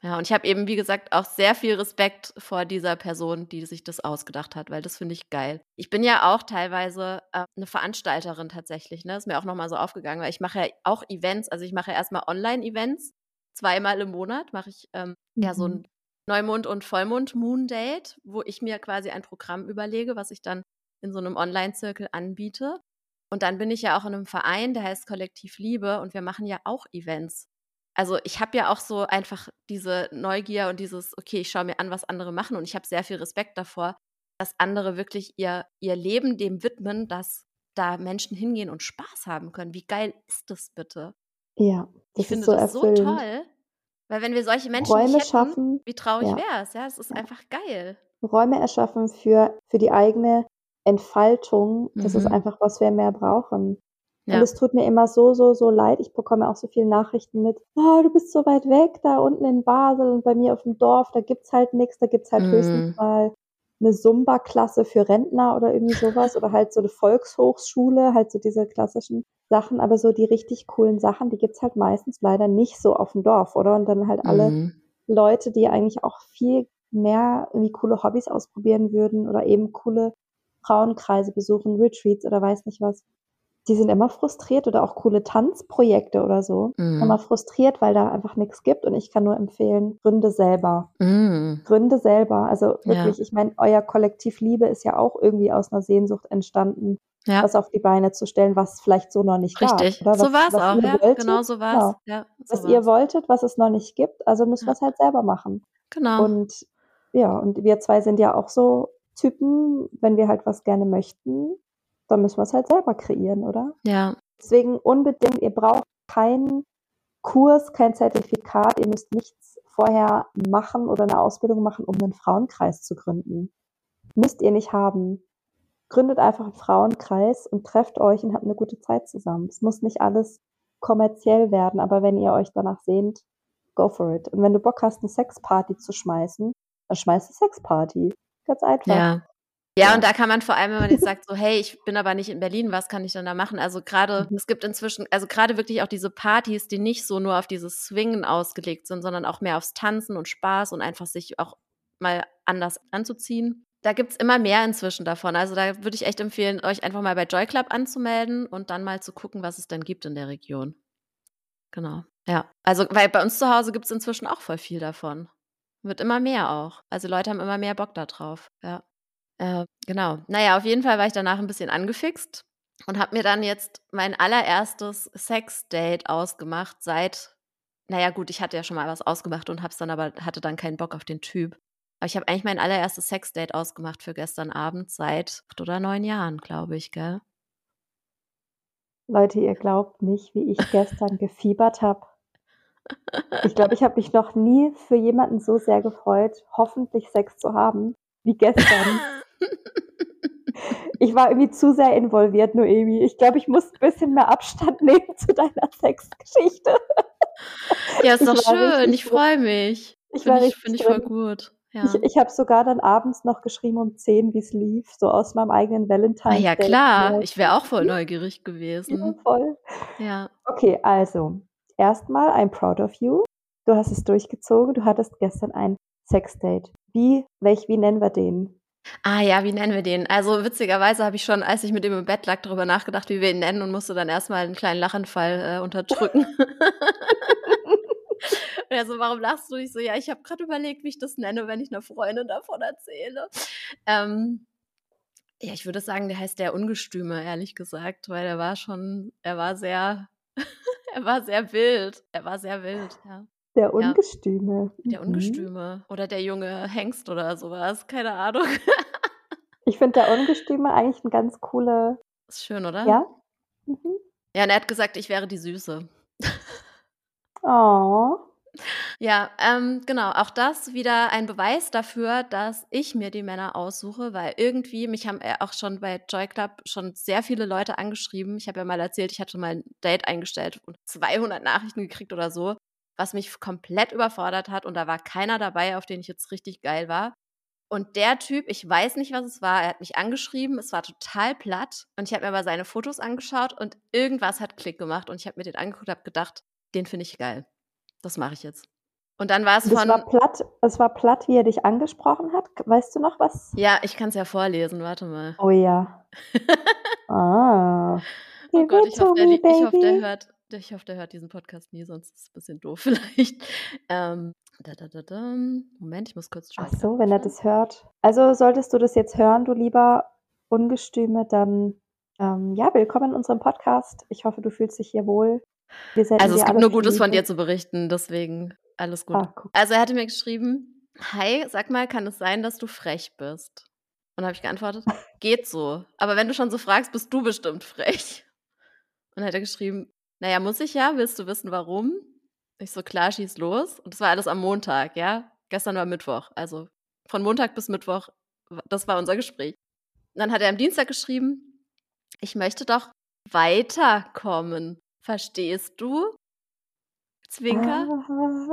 Ja, und ich habe eben, wie gesagt, auch sehr viel Respekt vor dieser Person, die sich das ausgedacht hat, weil das finde ich geil. Ich bin ja auch teilweise äh, eine Veranstalterin tatsächlich, ne? Ist mir auch nochmal so aufgegangen, weil ich mache ja auch Events, also ich mache ja erstmal Online-Events. Zweimal im Monat mache ich ähm, ja so Mhm. ein Neumond- und Vollmond-Moon-Date, wo ich mir quasi ein Programm überlege, was ich dann in so einem Online-Zirkel anbiete. Und dann bin ich ja auch in einem Verein, der heißt Kollektiv Liebe und wir machen ja auch Events. Also ich habe ja auch so einfach diese Neugier und dieses, okay, ich schaue mir an, was andere machen und ich habe sehr viel Respekt davor, dass andere wirklich ihr, ihr Leben dem widmen, dass da Menschen hingehen und Spaß haben können. Wie geil ist das bitte? Ja, das Ich finde so das so erfüllend. toll. Weil wenn wir solche Menschen Räume hätten, schaffen, wie traurig ja. wäre es? Ja, es ist Ja. einfach geil. Räume erschaffen für, für die eigene Entfaltung, das ist Mhm. einfach, was wir mehr brauchen. Und Ja. es tut mir immer so, so, so leid. Ich bekomme auch so viele Nachrichten mit, oh, du bist so weit weg, da unten in Basel und bei mir auf dem Dorf, da gibt's halt nichts, da gibt's halt höchstens Mhm. mal eine Zumba-Klasse für Rentner oder irgendwie sowas oder halt so eine Volkshochschule, halt so diese klassischen Sachen, aber so die richtig coolen Sachen, die gibt's halt meistens leider nicht so auf dem Dorf, oder? Und dann halt alle Mhm. Leute, die eigentlich auch viel mehr irgendwie coole Hobbys ausprobieren würden oder eben coole Frauenkreise besuchen, Retreats oder weiß nicht was, die sind immer frustriert oder auch coole Tanzprojekte oder so. Mhm. Immer frustriert, weil da einfach nichts gibt und ich kann nur empfehlen, gründe selber. Mhm. Gründe selber. Also Ja. wirklich, ich meine, euer Kollektiv Liebe ist ja auch irgendwie aus einer Sehnsucht entstanden, Ja. was auf die Beine zu stellen, was vielleicht so noch nicht Richtig. gab. Oder? So Was, war es was auch, ihr ja. wolltet, Genau so war genau. es. Ja, was so ihr war's. wolltet, was es noch nicht gibt, also müssen wir Ja. es halt selber machen. Genau. Und ja, und wir zwei sind ja auch so Typen, wenn wir halt was gerne möchten, dann müssen wir es halt selber kreieren, oder? Ja. Deswegen unbedingt, ihr braucht keinen Kurs, kein Zertifikat, ihr müsst nichts vorher machen oder eine Ausbildung machen, um einen Frauenkreis zu gründen. Müsst ihr nicht haben. Gründet einfach einen Frauenkreis und trefft euch und habt eine gute Zeit zusammen. Es muss nicht alles kommerziell werden, aber wenn ihr euch danach sehnt, go for it. Und wenn du Bock hast, eine Sexparty zu schmeißen, dann schmeiß eine Sexparty. Ganz einfach. Ja. Ja, Ja. und da kann man vor allem, wenn man jetzt sagt, so, hey, ich bin aber nicht in Berlin, was kann ich denn da machen? Also gerade, Mhm. es gibt inzwischen, also gerade wirklich auch diese Partys, die nicht so nur auf dieses Swingen ausgelegt sind, sondern auch mehr aufs Tanzen und Spaß und einfach sich auch mal anders anzuziehen. Da gibt's immer mehr inzwischen davon. Also da würde ich echt empfehlen, euch einfach mal bei Joy Club anzumelden und dann mal zu gucken, was es denn gibt in der Region. Genau. Ja. Also, weil bei uns zu Hause gibt's inzwischen auch voll viel davon. Wird immer mehr auch. Also Leute haben immer mehr Bock da drauf. Ja. Äh, genau. Naja, auf jeden Fall war ich danach ein bisschen angefixt und habe mir dann jetzt mein allererstes Sex-Date ausgemacht seit, naja gut, ich hatte ja schon mal was ausgemacht und hab's dann aber, hatte dann keinen Bock auf den Typ. Aber ich habe eigentlich mein allererstes Sex-Date ausgemacht für gestern Abend seit acht oder neun Jahren, glaube ich, gell? Leute, ihr glaubt nicht, wie ich gestern gefiebert habe. Ich glaube, ich habe mich noch nie für jemanden so sehr gefreut, hoffentlich Sex zu haben, wie gestern. Ich war irgendwie zu sehr involviert, Noemi. Ich glaube, ich muss ein bisschen mehr Abstand nehmen zu deiner Sexgeschichte. Ja, ist Ich doch schön. Ich freue mich. Ich Finde ich, find ich voll gut. Ja. Ich, ich habe sogar dann abends noch geschrieben um 10, wie es lief, so aus meinem eigenen Ah Valentine's ja, klar. Ich wäre auch voll Ja, neugierig gewesen. voll. Ja. Okay, also, erstmal, I'm proud of you. Du hast es durchgezogen. Du hattest gestern ein Sexdate. Wie, welch, wie nennen wir den? Ah ja, wie nennen wir den? Also witzigerweise habe ich schon, als ich mit ihm im Bett lag, darüber nachgedacht, wie wir ihn nennen und musste dann erstmal einen kleinen Lachenfall äh, unterdrücken. Und er so, warum lachst du? Ich so, ja, ich habe gerade überlegt, wie ich das nenne, wenn ich einer Freundin davon erzähle. Ähm, ja, ich würde sagen, der heißt der Ungestüme, ehrlich gesagt, weil er war schon, er war sehr, er war sehr wild. Er war sehr wild, ja. Der Ungestüme. Ja, der mhm. Ungestüme. Oder der junge Hengst oder sowas, keine Ahnung. ich finde der Ungestüme eigentlich ein ganz coole. Ist schön, oder? Ja. Mhm. Ja, und er hat gesagt, ich wäre die Süße. Oh. Ja, ähm, genau. Auch das wieder ein Beweis dafür, dass ich mir die Männer aussuche, weil irgendwie, mich haben auch schon bei Joy Club schon sehr viele Leute angeschrieben. Ich habe ja mal erzählt, ich hatte mal ein Date eingestellt und 200 Nachrichten gekriegt oder so, was mich komplett überfordert hat und da war keiner dabei, auf den ich jetzt richtig geil war. Und der Typ, ich weiß nicht, was es war, er hat mich angeschrieben, es war total platt und ich habe mir aber seine Fotos angeschaut und irgendwas hat Klick gemacht und ich habe mir den angeguckt und habe gedacht, den finde ich geil. Das mache ich jetzt. Und dann war es von. War platt, es war platt, wie er dich angesprochen hat. Weißt du noch was? Ja, ich kann es ja vorlesen. Warte mal. Oh ja. ah. Oh Gott, ich hoffe, der, ich, hoffe, der hört, ich hoffe, der hört diesen Podcast nie, sonst ist es ein bisschen doof vielleicht. Ähm, da, da, da. Moment, ich muss kurz schauen. Ach so, wenn er das hört. Also solltest du das jetzt hören, du lieber Ungestüme, dann ähm, ja, willkommen in unserem Podcast. Ich hoffe, du fühlst dich hier wohl. also es gibt nur Gutes von dir zu berichten, deswegen alles gut. Ah, also er hatte mir geschrieben, hi, sag mal, kann es sein, dass du frech bist? Und habe ich geantwortet, geht so. Aber wenn du schon so fragst, bist du bestimmt frech. Und dann hat er geschrieben, naja, muss ich ja, willst du wissen, warum? Ich so, klar, schieß los. Und das war alles am Montag, ja. Gestern war Mittwoch. Also von Montag bis Mittwoch, das war unser Gespräch. Und dann hat er am Dienstag geschrieben, ich möchte doch weiterkommen. Verstehst du? Zwinker.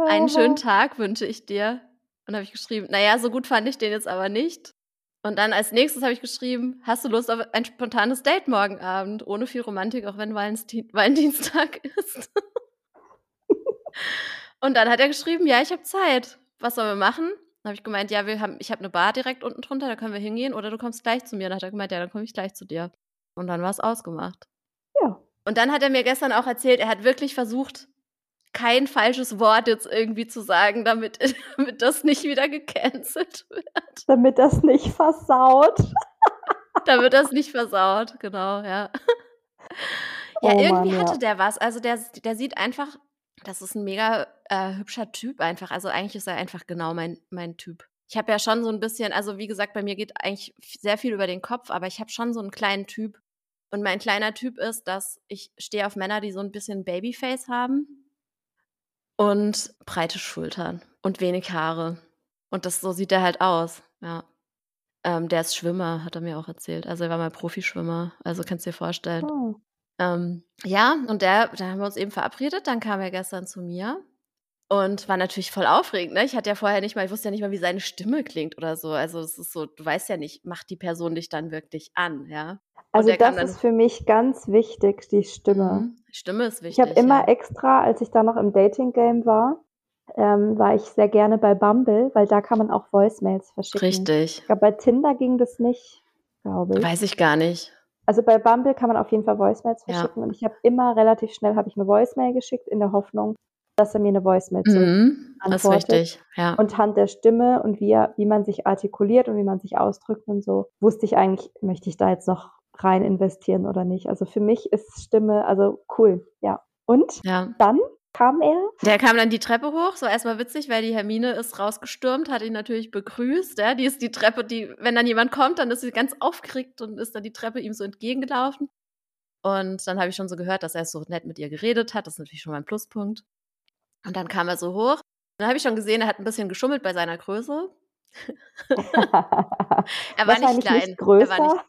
Einen schönen Tag wünsche ich dir. Und habe ich geschrieben, naja, so gut fand ich den jetzt aber nicht. Und dann als nächstes habe ich geschrieben, hast du Lust auf ein spontanes Date morgen Abend, ohne viel Romantik, auch wenn Valentinstag ist. und dann hat er geschrieben, ja, ich habe Zeit. Was sollen wir machen? Dann habe ich gemeint, ja, wir haben, ich habe eine Bar direkt unten drunter, da können wir hingehen, oder du kommst gleich zu mir. Dann hat er gemeint, ja, dann komme ich gleich zu dir. Und dann war es ausgemacht. Ja. Und dann hat er mir gestern auch erzählt, er hat wirklich versucht, kein falsches Wort jetzt irgendwie zu sagen, damit, damit das nicht wieder gecancelt wird. Damit das nicht versaut. damit das nicht versaut, genau, ja. Ja, oh irgendwie Mann, hatte ja. der was. Also der, der sieht einfach, das ist ein mega äh, hübscher Typ einfach. Also eigentlich ist er einfach genau mein, mein Typ. Ich habe ja schon so ein bisschen, also wie gesagt, bei mir geht eigentlich sehr viel über den Kopf, aber ich habe schon so einen kleinen Typ. Und mein kleiner Typ ist, dass ich stehe auf Männer, die so ein bisschen Babyface haben und breite Schultern und wenig Haare. Und das so sieht er halt aus, ja. Ähm, der ist Schwimmer, hat er mir auch erzählt. Also er war mal Profischwimmer, also kannst du dir vorstellen. Oh. Ähm, ja, und der, da haben wir uns eben verabredet, dann kam er gestern zu mir und war natürlich voll aufregend. Ne? Ich hatte ja vorher nicht mal, ich wusste ja nicht mal, wie seine Stimme klingt oder so. Also es ist so, du weißt ja nicht, macht die Person dich dann wirklich an, ja. Also das ist für mich ganz wichtig, die Stimme. Mhm. Stimme ist wichtig. Ich habe immer ja. extra, als ich da noch im Dating-Game war, ähm, war ich sehr gerne bei Bumble, weil da kann man auch Voicemails verschicken. Richtig. Ich glaube, bei Tinder ging das nicht, glaube ich. Weiß ich gar nicht. Also bei Bumble kann man auf jeden Fall Voicemails verschicken ja. und ich habe immer relativ schnell habe ich eine Voicemail geschickt in der Hoffnung, dass er mir eine Voicemail mhm, antwortet. Das ist richtig, ja. Und Hand der Stimme und wie, er, wie man sich artikuliert und wie man sich ausdrückt und so, wusste ich eigentlich, möchte ich da jetzt noch rein investieren oder nicht. Also für mich ist Stimme, also cool, ja. Und ja. dann kam er. Der kam dann die Treppe hoch, so erstmal witzig, weil die Hermine ist rausgestürmt, hat ihn natürlich begrüßt. Ja? Die ist die Treppe, die, wenn dann jemand kommt, dann ist sie ganz aufgeregt und ist dann die Treppe ihm so entgegengelaufen. Und dann habe ich schon so gehört, dass er so nett mit ihr geredet hat. Das ist natürlich schon mal ein Pluspunkt. Und dann kam er so hoch. Dann habe ich schon gesehen, er hat ein bisschen geschummelt bei seiner Größe. er war nicht klein. Nicht größer. Er war nicht,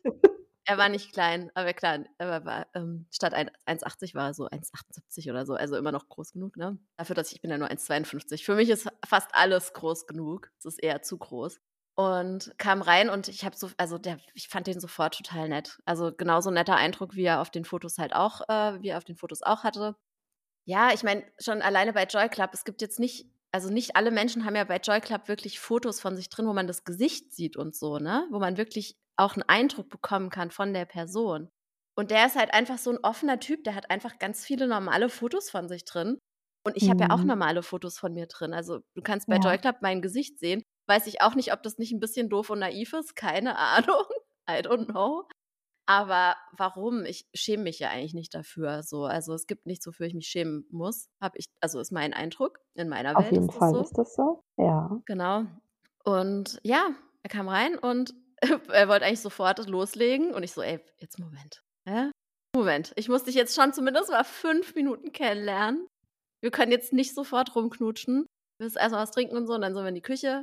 er war nicht klein, aber klar, er war, ähm, statt 1,80 war er so 1,78 oder so, also immer noch groß genug, ne? Dafür, dass ich, ich bin ja nur 1,52. Für mich ist fast alles groß genug. Es ist eher zu groß. Und kam rein und ich habe so, also der, ich fand den sofort total nett. Also genauso netter Eindruck, wie er auf den Fotos halt auch, äh, wie er auf den Fotos auch hatte. Ja, ich meine, schon alleine bei Joy Club, es gibt jetzt nicht also nicht alle Menschen haben ja bei Joy Club wirklich Fotos von sich drin, wo man das Gesicht sieht und so, ne? Wo man wirklich auch einen Eindruck bekommen kann von der Person. Und der ist halt einfach so ein offener Typ, der hat einfach ganz viele normale Fotos von sich drin. Und ich mhm. habe ja auch mhm. normale Fotos von mir drin. Also du kannst bei ja. Joy Club mein Gesicht sehen. Weiß ich auch nicht, ob das nicht ein bisschen doof und naiv ist. Keine Ahnung. I don't know. Aber warum? Ich schäme mich ja eigentlich nicht dafür. So. Also es gibt nichts, wofür ich mich schämen muss. Habe ich, also ist mein Eindruck in meiner Auf Welt. Auf jeden ist Fall so. ist das so. Ja. Genau. Und ja, er kam rein und er wollte eigentlich sofort loslegen. Und ich so, ey, jetzt Moment. Hä? Moment, ich muss dich jetzt schon zumindest mal fünf Minuten kennenlernen. Wir können jetzt nicht sofort rumknutschen. Wir müssen erstmal was trinken und so, und dann sind wir in die Küche.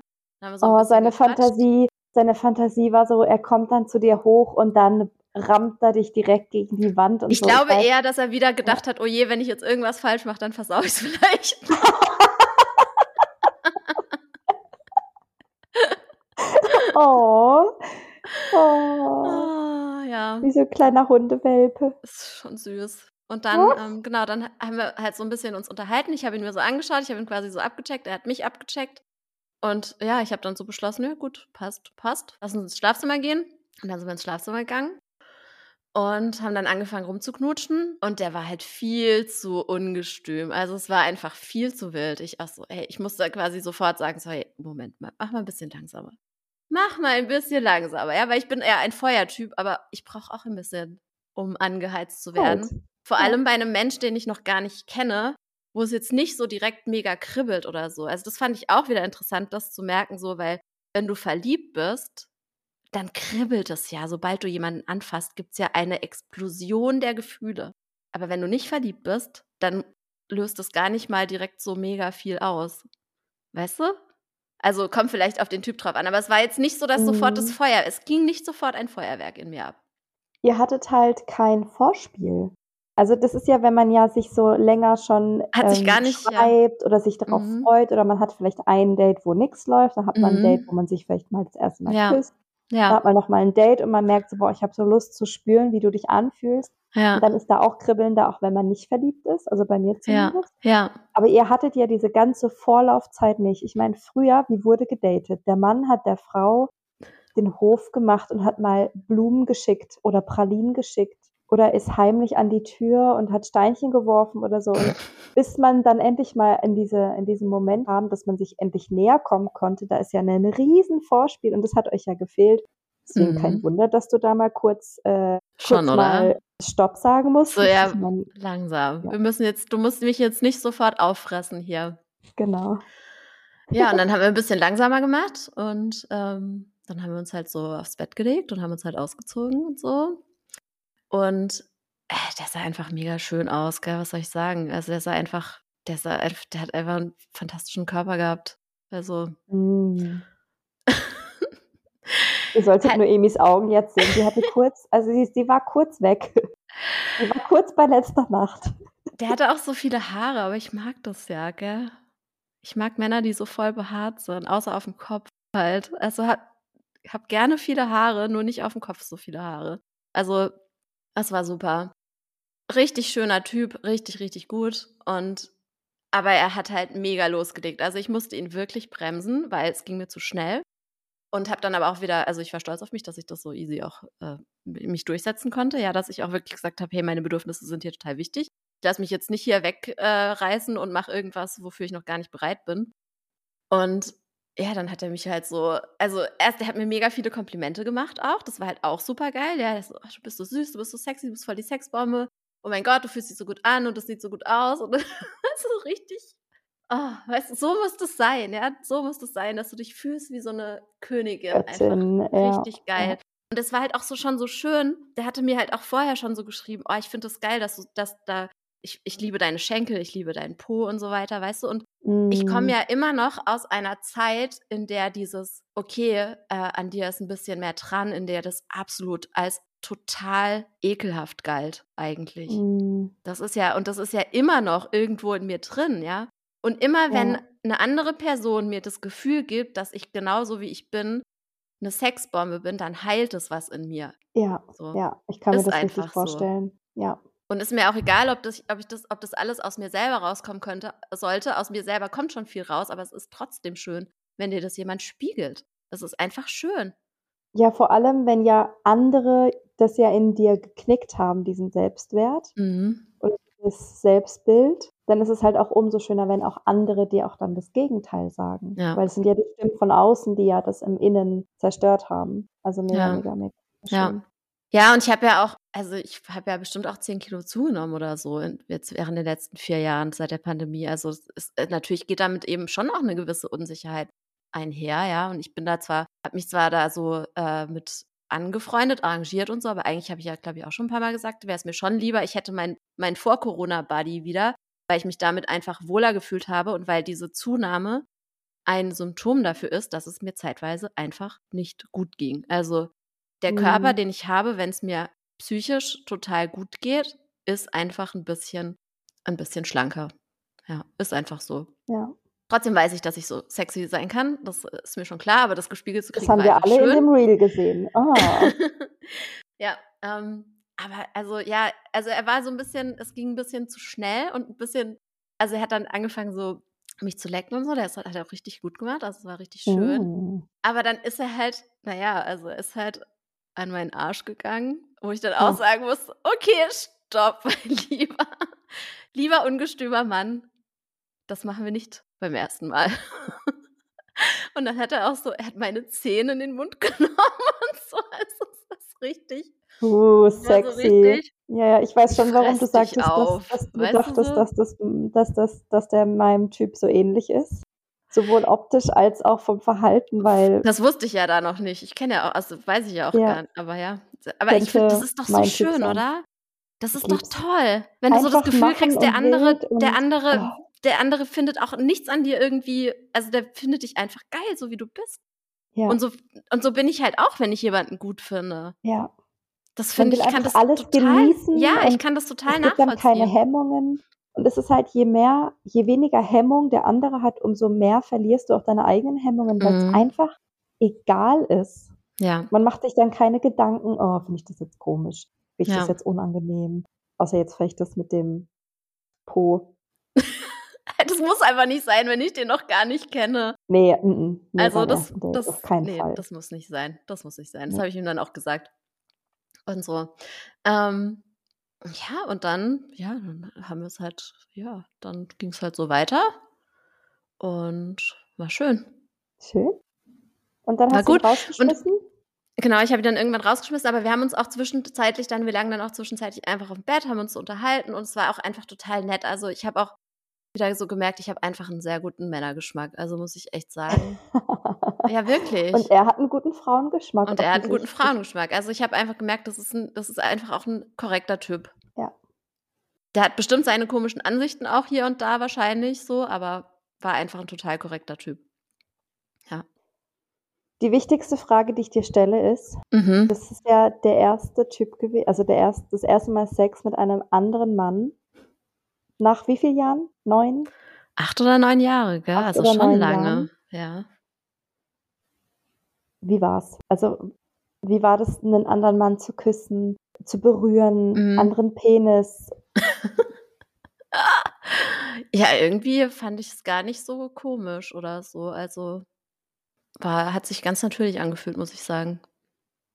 So oh, seine gequatscht. Fantasie, seine Fantasie war so, er kommt dann zu dir hoch und dann rammt er dich direkt gegen die Wand. Und ich so. glaube ich weiß, eher, dass er wieder gedacht hat, oh je, wenn ich jetzt irgendwas falsch mache, dann versau ich es vielleicht. oh. Oh. oh. ja. Wie so ein kleiner Hundewelpe. Ist schon süß. Und dann, ähm, genau, dann haben wir halt so ein bisschen uns unterhalten. Ich habe ihn mir so angeschaut, ich habe ihn quasi so abgecheckt, er hat mich abgecheckt. Und ja, ich habe dann so beschlossen, ja gut, passt, passt. Lass uns ins Schlafzimmer gehen. Und dann sind wir ins Schlafzimmer gegangen und haben dann angefangen rumzuknutschen und der war halt viel zu ungestüm. Also es war einfach viel zu wild. Ich ach so, hey, ich musste quasi sofort sagen, so, hey, Moment mal, mach mal ein bisschen langsamer. Mach mal ein bisschen langsamer, ja, weil ich bin eher ein Feuertyp, aber ich brauche auch ein bisschen, um angeheizt zu werden. Gut. Vor ja. allem bei einem Mensch, den ich noch gar nicht kenne, wo es jetzt nicht so direkt mega kribbelt oder so. Also das fand ich auch wieder interessant, das zu merken, so, weil wenn du verliebt bist, dann kribbelt es ja. Sobald du jemanden anfasst, gibt es ja eine Explosion der Gefühle. Aber wenn du nicht verliebt bist, dann löst es gar nicht mal direkt so mega viel aus. Weißt du? Also kommt vielleicht auf den Typ drauf an. Aber es war jetzt nicht so, dass mhm. sofort das mhm. Feuer, es ging nicht sofort ein Feuerwerk in mir ab. Ihr hattet halt kein Vorspiel. Also das ist ja, wenn man ja sich so länger schon hat ähm, sich gar nicht, schreibt ja. oder sich darauf mhm. freut oder man hat vielleicht ein Date, wo nichts läuft, dann hat man mhm. ein Date, wo man sich vielleicht mal das erste Mal ja. küsst. Ja. Da hat man nochmal ein Date und man merkt so, boah, ich habe so Lust zu spüren, wie du dich anfühlst. Ja. Und dann ist da auch Kribbeln da, auch wenn man nicht verliebt ist. Also bei mir zumindest. Ja. ja. Aber ihr hattet ja diese ganze Vorlaufzeit nicht. Ich meine, früher, wie wurde gedatet? Der Mann hat der Frau den Hof gemacht und hat mal Blumen geschickt oder Pralinen geschickt oder ist heimlich an die Tür und hat Steinchen geworfen oder so. Und bis man dann endlich mal in, diese, in diesem Moment kam, dass man sich endlich näher kommen konnte, da ist ja ein riesen Vorspiel und das hat euch ja gefehlt. Deswegen mhm. kein Wunder, dass du da mal kurz, äh, Schon, kurz mal Stopp sagen musst. So, ja, man, langsam. Ja. Wir müssen jetzt, du musst mich jetzt nicht sofort auffressen hier. Genau. Ja, und dann haben wir ein bisschen langsamer gemacht und ähm, dann haben wir uns halt so aufs Bett gelegt und haben uns halt ausgezogen und so. Und äh, der sah einfach mega schön aus, gell? was soll ich sagen? Also der sah einfach, der sah, der hat einfach einen fantastischen Körper gehabt. Also. Mm. Ihr solltet nur Emis Augen jetzt sehen. Die hatte kurz, also sie, sie war kurz weg. Sie war kurz bei letzter Nacht. Der hatte auch so viele Haare, aber ich mag das ja, gell? Ich mag Männer, die so voll behaart sind, außer auf dem Kopf halt. Also hat, ich habe gerne viele Haare, nur nicht auf dem Kopf so viele Haare. Also es war super. Richtig schöner Typ, richtig, richtig gut. Und aber er hat halt mega losgelegt. Also ich musste ihn wirklich bremsen, weil es ging mir zu schnell. Und habe dann aber auch wieder, also ich war stolz auf mich, dass ich das so easy auch äh, mich durchsetzen konnte. Ja, dass ich auch wirklich gesagt habe, hey, meine Bedürfnisse sind hier total wichtig. Ich lasse mich jetzt nicht hier wegreißen äh, und mache irgendwas, wofür ich noch gar nicht bereit bin. Und ja, dann hat er mich halt so, also erst, er hat mir mega viele Komplimente gemacht auch. Das war halt auch super geil. Ja, so, ach, du bist so süß, du bist so sexy, du bist voll die Sexbombe. Oh mein Gott, du fühlst dich so gut an und das sieht so gut aus. Und das ist so richtig, oh, weißt du, so muss das sein, ja. So muss das sein, dass du dich fühlst wie so eine Königin. Göttin, einfach ja, richtig geil. Ja. Und das war halt auch so schon so schön. Der hatte mir halt auch vorher schon so geschrieben, oh, ich finde das geil, dass du, dass da ich, ich liebe deine Schenkel, ich liebe deinen Po und so weiter, weißt du? Und mm. ich komme ja immer noch aus einer Zeit, in der dieses, okay, äh, an dir ist ein bisschen mehr dran, in der das absolut als total ekelhaft galt, eigentlich. Mm. Das ist ja, und das ist ja immer noch irgendwo in mir drin, ja. Und immer ja. wenn eine andere Person mir das Gefühl gibt, dass ich genauso wie ich bin, eine Sexbombe bin, dann heilt es was in mir. Ja, so. ja, ich kann mir das richtig vorstellen. So. Ja. Und ist mir auch egal, ob das, ob ich das, ob das alles aus mir selber rauskommen könnte, sollte. Aus mir selber kommt schon viel raus, aber es ist trotzdem schön, wenn dir das jemand spiegelt. Das ist einfach schön. Ja, vor allem, wenn ja andere das ja in dir geknickt haben, diesen Selbstwert Mhm. oder das Selbstbild, dann ist es halt auch umso schöner, wenn auch andere dir auch dann das Gegenteil sagen. Ja. Weil es sind ja die Stimmen von außen, die ja das im Innen zerstört haben. Also mega, Ja. mega, mega Ja. schön. Ja, und ich habe ja auch, also ich habe ja bestimmt auch 10 Kilo zugenommen oder so in, jetzt während den letzten vier Jahren seit der Pandemie. Also es ist, äh, natürlich geht damit eben schon auch eine gewisse Unsicherheit einher, ja. Und ich bin da zwar, habe mich zwar da so äh, mit angefreundet, arrangiert und so, aber eigentlich habe ich ja, glaube ich, auch schon ein paar Mal gesagt, wäre es mir schon lieber, ich hätte mein, mein Vor-Corona-Body wieder, weil ich mich damit einfach wohler gefühlt habe und weil diese Zunahme ein Symptom dafür ist, dass es mir zeitweise einfach nicht gut ging. Also der Körper, Mhm. den ich habe, wenn es mir psychisch total gut geht, ist einfach ein bisschen, ein bisschen schlanker. Ja, ist einfach so. Ja. Trotzdem weiß ich, dass ich so sexy sein kann. Das ist mir schon klar, aber das gespiegelt zu Das kriegen haben war wir alle in schön. dem Reel gesehen. Ah. ja, ähm, aber also ja, also er war so ein bisschen, es ging ein bisschen zu schnell und ein bisschen, also er hat dann angefangen so mich zu lecken und so, das hat er auch richtig gut gemacht, also es war richtig schön. Mm. Aber dann ist er halt, naja, also er ist halt an meinen Arsch gegangen, wo ich dann Oh. auch sagen muss, okay, stopp, lieber, lieber ungestümer Mann, das machen wir nicht beim ersten Mal. Und dann hat er auch so, er hat meine Zähne in den Mund genommen und so, also das ist richtig, Uh, das war so sexy. richtig, Ja, ja, ich weiß schon, warum du sagtest, dass, dass du weißt du dachtest, so? dass, das, dass, das, dass der meinem Typ so ähnlich ist. Sowohl optisch als auch vom Verhalten, weil Das wusste ich ja da noch nicht. Ich kenne ja auch, also weiß ich ja auch Ja. gar nicht, aber ja. Aber ich finde, das ist doch so schön, sein. oder? Das ist Ich doch toll, wenn du so das Gefühl kriegst, der andere, der andere, oh, der andere findet auch nichts an dir irgendwie, also der findet dich einfach geil, so wie du bist. ja, Und so, und so bin ich halt auch, wenn ich jemanden gut finde. ja. Das finde will ich, kann das alles total, genießen ja, ich kann das es total gibt dann keine nachvollziehen. Hemmungen. Und es ist halt, je mehr, je weniger Hemmung der andere hat, umso mehr verlierst du auch deine eigenen Hemmungen, weil es Mhm. einfach egal ist. Ja, Man macht sich dann keine Gedanken, oh, finde ich das jetzt komisch, finde ich das ja. jetzt unangenehm. Außer jetzt vielleicht das mit dem Po. Das muss einfach nicht sein, wenn ich den noch gar nicht kenne. Nee, mm, mm, nee, Also das, das, auf keinen nee, Fall. das muss nicht sein. Das muss nicht sein. Das Nee. habe ich ihm dann auch gesagt. Und so. Ähm, ja, und dann, ja, dann haben wir es halt, ja, dann ging es halt so weiter. Und war schön. Schön. Und dann War hast du gut. Und rausgeschmissen? genau, ich habe ihn dann irgendwann rausgeschmissen, aber wir haben uns auch zwischenzeitlich dann, wir lagen dann auch zwischenzeitlich einfach auf dem Bett, haben uns so unterhalten und es war auch einfach total nett. Also ich habe auch wieder so gemerkt, ich habe einfach einen sehr guten Männergeschmack. Also muss ich echt sagen. Ja, Und wirklich. er hat einen guten Frauengeschmack Und er hat einen guten. Frauengeschmack. Also ich habe einfach gemerkt, das ist, ein, das ist einfach auch ein korrekter Typ. Ja. Der hat bestimmt seine komischen Ansichten auch hier und da wahrscheinlich so, aber war einfach ein total korrekter Typ. Ja. Die wichtigste Frage, die ich dir stelle, ist, Mhm. das ist ja der erste Typ gewesen, also der erste, das erste Mal Sex mit einem anderen Mann. Nach wie vielen Jahren? Neun? Acht oder neun Jahre, gell? Acht Also schon lange. Jahren? Ja. Wie war's? Also, wie war das, einen anderen Mann zu küssen, zu berühren, Mhm. anderen Penis? Ja, irgendwie fand ich es gar nicht so komisch oder so. Also war, hat sich ganz natürlich angefühlt, muss ich sagen.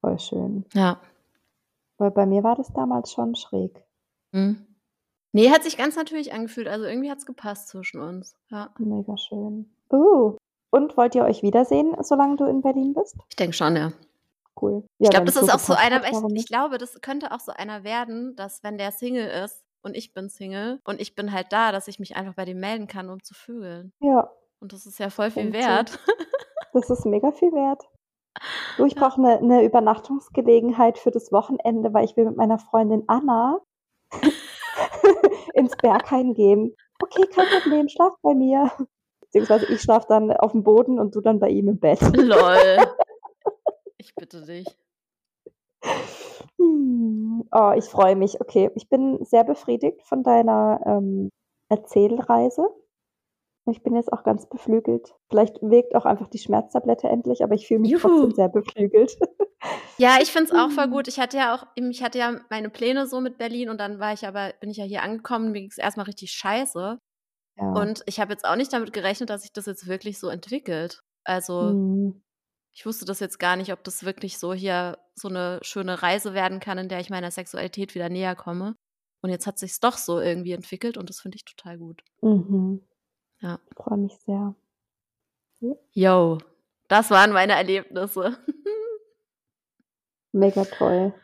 Voll schön. Ja. Weil bei mir war das damals schon schräg. Mhm. Nee, hat sich ganz natürlich angefühlt. Also irgendwie hat es gepasst zwischen uns. Ja. Mega schön. Uh. Und wollt ihr euch wiedersehen, solange du in Berlin bist? Ich denke schon, ja. Cool. Ich Ja, glaube, wenn's das ist auch so einer, ich, ich glaube, das könnte auch so einer werden, dass wenn der Single ist und ich bin Single und ich bin halt da, dass ich mich einfach bei dem melden kann, um zu vögeln. Ja, Und das ist ja voll viel so. wert. das ist mega viel wert. Du, ich brauche eine ne Übernachtungsgelegenheit für das Wochenende, weil ich will mit meiner Freundin Anna ins Berghain gehen. Okay, kein Problem, schlaf bei mir. Beziehungsweise ich schlaf dann auf dem Boden und du dann bei ihm im Bett. Lol. Ich bitte dich. Hm. Oh, ich freue mich. Okay, ich bin sehr befriedigt von deiner ähm, Erzählreise. Ich bin jetzt auch ganz beflügelt. Vielleicht wirkt auch einfach die Schmerztablette endlich, aber ich fühle mich Juhu. trotzdem sehr beflügelt. Ja, ich finde es auch voll gut. Ich hatte ja auch, ich hatte ja meine Pläne so mit Berlin und dann war ich aber, bin ich ja hier angekommen, mir ging es erstmal richtig scheiße. Ja. Und ich habe jetzt auch nicht damit gerechnet, dass sich das jetzt wirklich so entwickelt. Also mhm. ich wusste das jetzt gar nicht, ob das wirklich so hier so eine schöne Reise werden kann, in der ich meiner Sexualität wieder näher komme. Und jetzt hat sich doch so irgendwie entwickelt und das finde ich total gut. Mhm. Ja. Ich freue mich sehr. Yo, das waren meine Erlebnisse. Mega toll.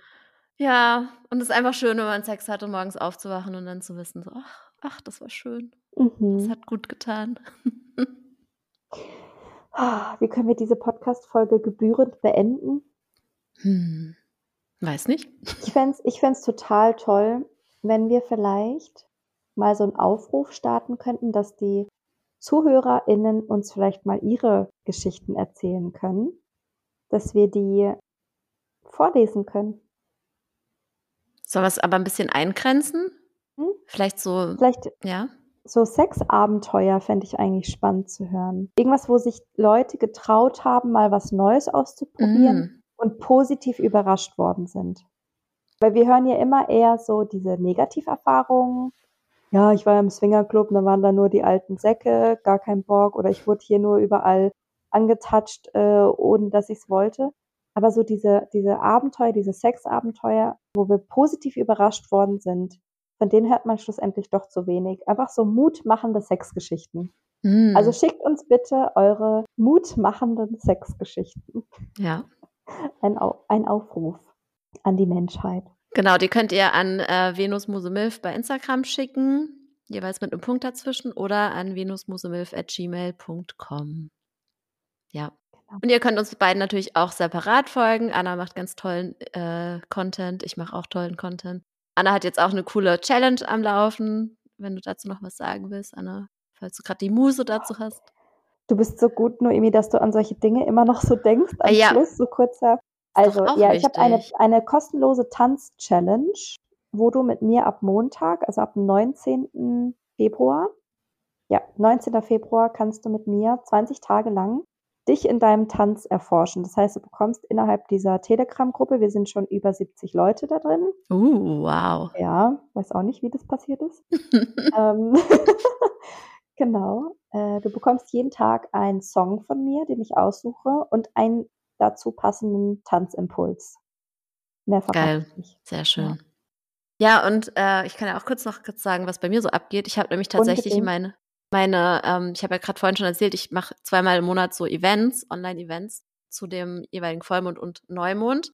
Ja, und es ist einfach schön, wenn man Sex hatte, morgens aufzuwachen und dann zu wissen, so, ach, ach das war schön. Mhm. Das hat gut getan. Ah, wie können wir diese Podcast-Folge gebührend beenden? Hm. Weiß nicht. Ich fände es ich total toll, wenn wir vielleicht mal so einen Aufruf starten könnten, dass die ZuhörerInnen uns vielleicht mal ihre Geschichten erzählen können, dass wir die vorlesen können. Sollen wir es aber ein bisschen eingrenzen? Hm? Vielleicht so. Vielleicht, ja. So Sexabenteuer fände ich eigentlich spannend zu hören. Irgendwas, wo sich Leute getraut haben, mal was Neues auszuprobieren mm. und positiv überrascht worden sind. Weil wir hören ja immer eher so diese Negativerfahrungen, ja, ich war im Swingerclub und da waren da nur die alten Säcke, gar kein Bock oder ich wurde hier nur überall angetatscht, äh, ohne dass ich es wollte. Aber so diese, diese Abenteuer, diese Sexabenteuer, wo wir positiv überrascht worden sind, von denen hört man schlussendlich doch zu wenig. Einfach so mutmachende Sexgeschichten. Mm. Also schickt uns bitte eure mutmachenden Sexgeschichten. Ja. Ein, ein Aufruf an die Menschheit. Genau, die könnt ihr an äh, Venus Musemilf bei Instagram schicken, jeweils mit einem Punkt dazwischen, oder an venusmusemilf.gmail.com. Ja. Genau. Und ihr könnt uns beiden natürlich auch separat folgen. Anna macht ganz tollen äh, Content, ich mache auch tollen Content. Anna hat jetzt auch eine coole Challenge am Laufen, wenn du dazu noch was sagen willst, Anna, falls du gerade die Muse dazu hast. Du bist so gut, Noemi, dass du an solche Dinge immer noch so denkst. Am ja. Schluss, so kurzer also ja, ich habe eine, eine kostenlose Tanz-Challenge, wo du mit mir ab Montag, also ab dem 19. Februar, ja, 19. Februar kannst du mit mir 20 Tage lang dich in deinem Tanz erforschen. Das heißt, du bekommst innerhalb dieser Telegram-Gruppe, wir sind schon über 70 Leute da drin. Uh, wow. Ja, weiß auch nicht, wie das passiert ist. ähm, genau. Äh, du bekommst jeden Tag einen Song von mir, den ich aussuche und ein dazu passenden Tanzimpuls. Mehr Geil, sehr schön. Ja, ja und äh, ich kann ja auch kurz noch kurz sagen, was bei mir so abgeht. Ich habe nämlich tatsächlich meine, meine ähm, ich habe ja gerade vorhin schon erzählt, ich mache zweimal im Monat so Events, Online-Events zu dem jeweiligen Vollmond und Neumond.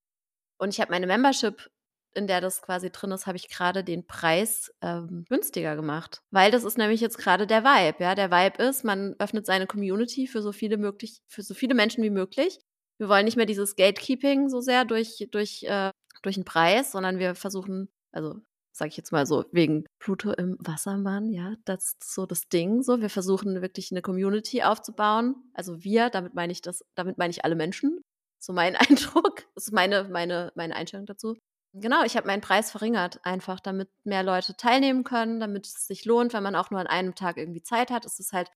Und ich habe meine Membership, in der das quasi drin ist, habe ich gerade den Preis ähm, günstiger gemacht. Weil das ist nämlich jetzt gerade der Vibe. Ja, der Vibe ist, man öffnet seine Community für so viele möglich, für so viele Menschen wie möglich wir wollen nicht mehr dieses Gatekeeping so sehr durch, durch, äh, durch den Preis, sondern wir versuchen, also sage ich jetzt mal so, wegen Pluto im Wassermann, ja, das ist so das Ding. So, wir versuchen wirklich eine Community aufzubauen. Also wir, damit meine ich das, damit meine ich alle Menschen. So mein Eindruck. Das ist meine, meine, meine Einstellung dazu. Genau, ich habe meinen Preis verringert, einfach damit mehr Leute teilnehmen können, damit es sich lohnt, wenn man auch nur an einem Tag irgendwie Zeit hat. Es ist halt,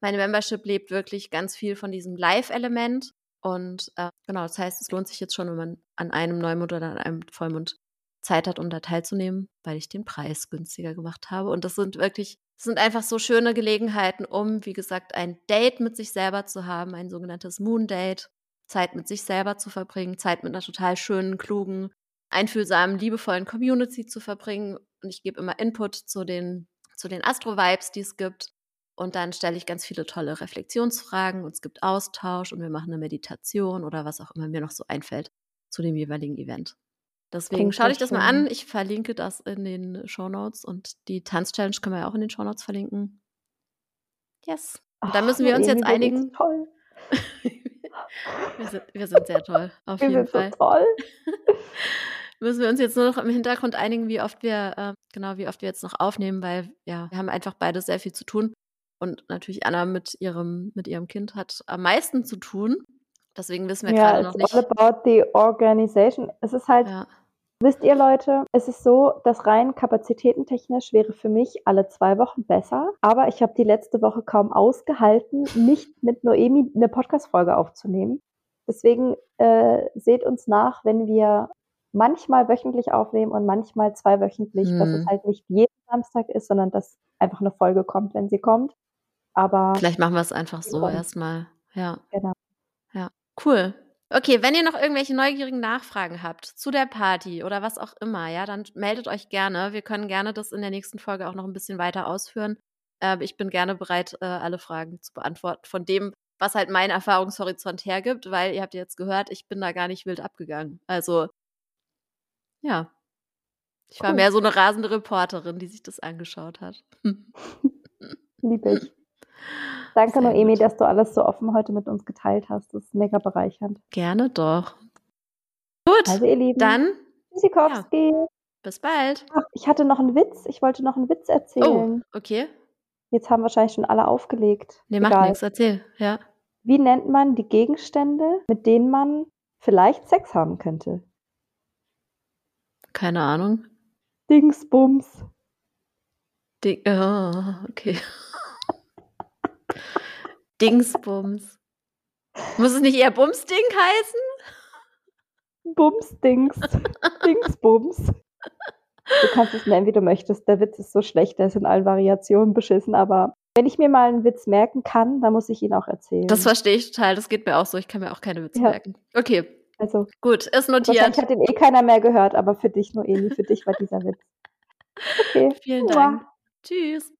meine Membership lebt wirklich ganz viel von diesem Live-Element. Und äh, genau, das heißt, es lohnt sich jetzt schon, wenn man an einem Neumond oder an einem Vollmond Zeit hat, um da teilzunehmen, weil ich den Preis günstiger gemacht habe. Und das sind wirklich, das sind einfach so schöne Gelegenheiten, um, wie gesagt, ein Date mit sich selber zu haben, ein sogenanntes Moon Date, Zeit mit sich selber zu verbringen, Zeit mit einer total schönen, klugen, einfühlsamen, liebevollen Community zu verbringen. Und ich gebe immer Input zu den, zu den Astro-Vibes, die es gibt. Und dann stelle ich ganz viele tolle Reflexionsfragen und es gibt Austausch und wir machen eine Meditation oder was auch immer mir noch so einfällt zu dem jeweiligen Event. Deswegen schau dich das mal an. Ich verlinke das in den Show Notes und die Tanz-Challenge können wir ja auch in den Show Notes verlinken. Yes. Und da müssen wir uns jetzt einigen. Toll. wir, sind, wir sind sehr toll, auf wir jeden Fall. So toll. müssen wir uns jetzt nur noch im Hintergrund einigen, wie oft wir, äh, genau, wie oft wir jetzt noch aufnehmen, weil ja, wir haben einfach beide sehr viel zu tun. Und natürlich Anna mit ihrem, mit ihrem Kind hat am meisten zu tun. Deswegen wissen wir ja, gerade noch nicht. All about the organization. Es ist halt, ja. Wisst ihr Leute, es ist so, dass rein kapazitätentechnisch wäre für mich alle zwei Wochen besser, aber ich habe die letzte Woche kaum ausgehalten, nicht mit Noemi eine Podcast-Folge aufzunehmen. Deswegen äh, seht uns nach, wenn wir manchmal wöchentlich aufnehmen und manchmal zweiwöchentlich, hm. dass es halt nicht jeden Samstag ist, sondern dass einfach eine Folge kommt, wenn sie kommt. Aber vielleicht machen wir es einfach so erstmal. Ja. Genau. Ja, cool. Okay, wenn ihr noch irgendwelche neugierigen Nachfragen habt zu der Party oder was auch immer, ja, dann meldet euch gerne. Wir können gerne das in der nächsten Folge auch noch ein bisschen weiter ausführen. Äh, ich bin gerne bereit, äh, alle Fragen zu beantworten von dem, was halt mein Erfahrungshorizont hergibt, weil ihr habt jetzt gehört, ich bin da gar nicht wild abgegangen. Also, ja. Ich cool. war mehr so eine rasende Reporterin, die sich das angeschaut hat. Liebe ich. Danke, Sehr Noemi, gut. dass du alles so offen heute mit uns geteilt hast. Das ist mega bereichernd. Gerne doch. Gut, also, ihr Lieben, dann. Tschüssikowski. Ja. Bis bald. Ach, ich hatte noch einen Witz. Ich wollte noch einen Witz erzählen. Oh, okay. Jetzt haben wahrscheinlich schon alle aufgelegt. Nee, macht nichts. Erzähl, ja. Wie nennt man die Gegenstände, mit denen man vielleicht Sex haben könnte? Keine Ahnung. Dingsbums. Ding, oh, okay. Dingsbums. Muss es nicht eher Bumsding heißen? Bumsdings. Dingsbums. Du kannst es nennen, wie du möchtest. Der Witz ist so schlecht, der ist in allen Variationen beschissen, aber wenn ich mir mal einen Witz merken kann, dann muss ich ihn auch erzählen. Das verstehe ich total. Das geht mir auch so. Ich kann mir auch keine Witze ja. merken. Okay. Also. Gut, ist notiert. Wahrscheinlich hat den eh keiner mehr gehört, aber für dich, Noemi, für dich war dieser Witz. Okay. Vielen Dank. Tschüss.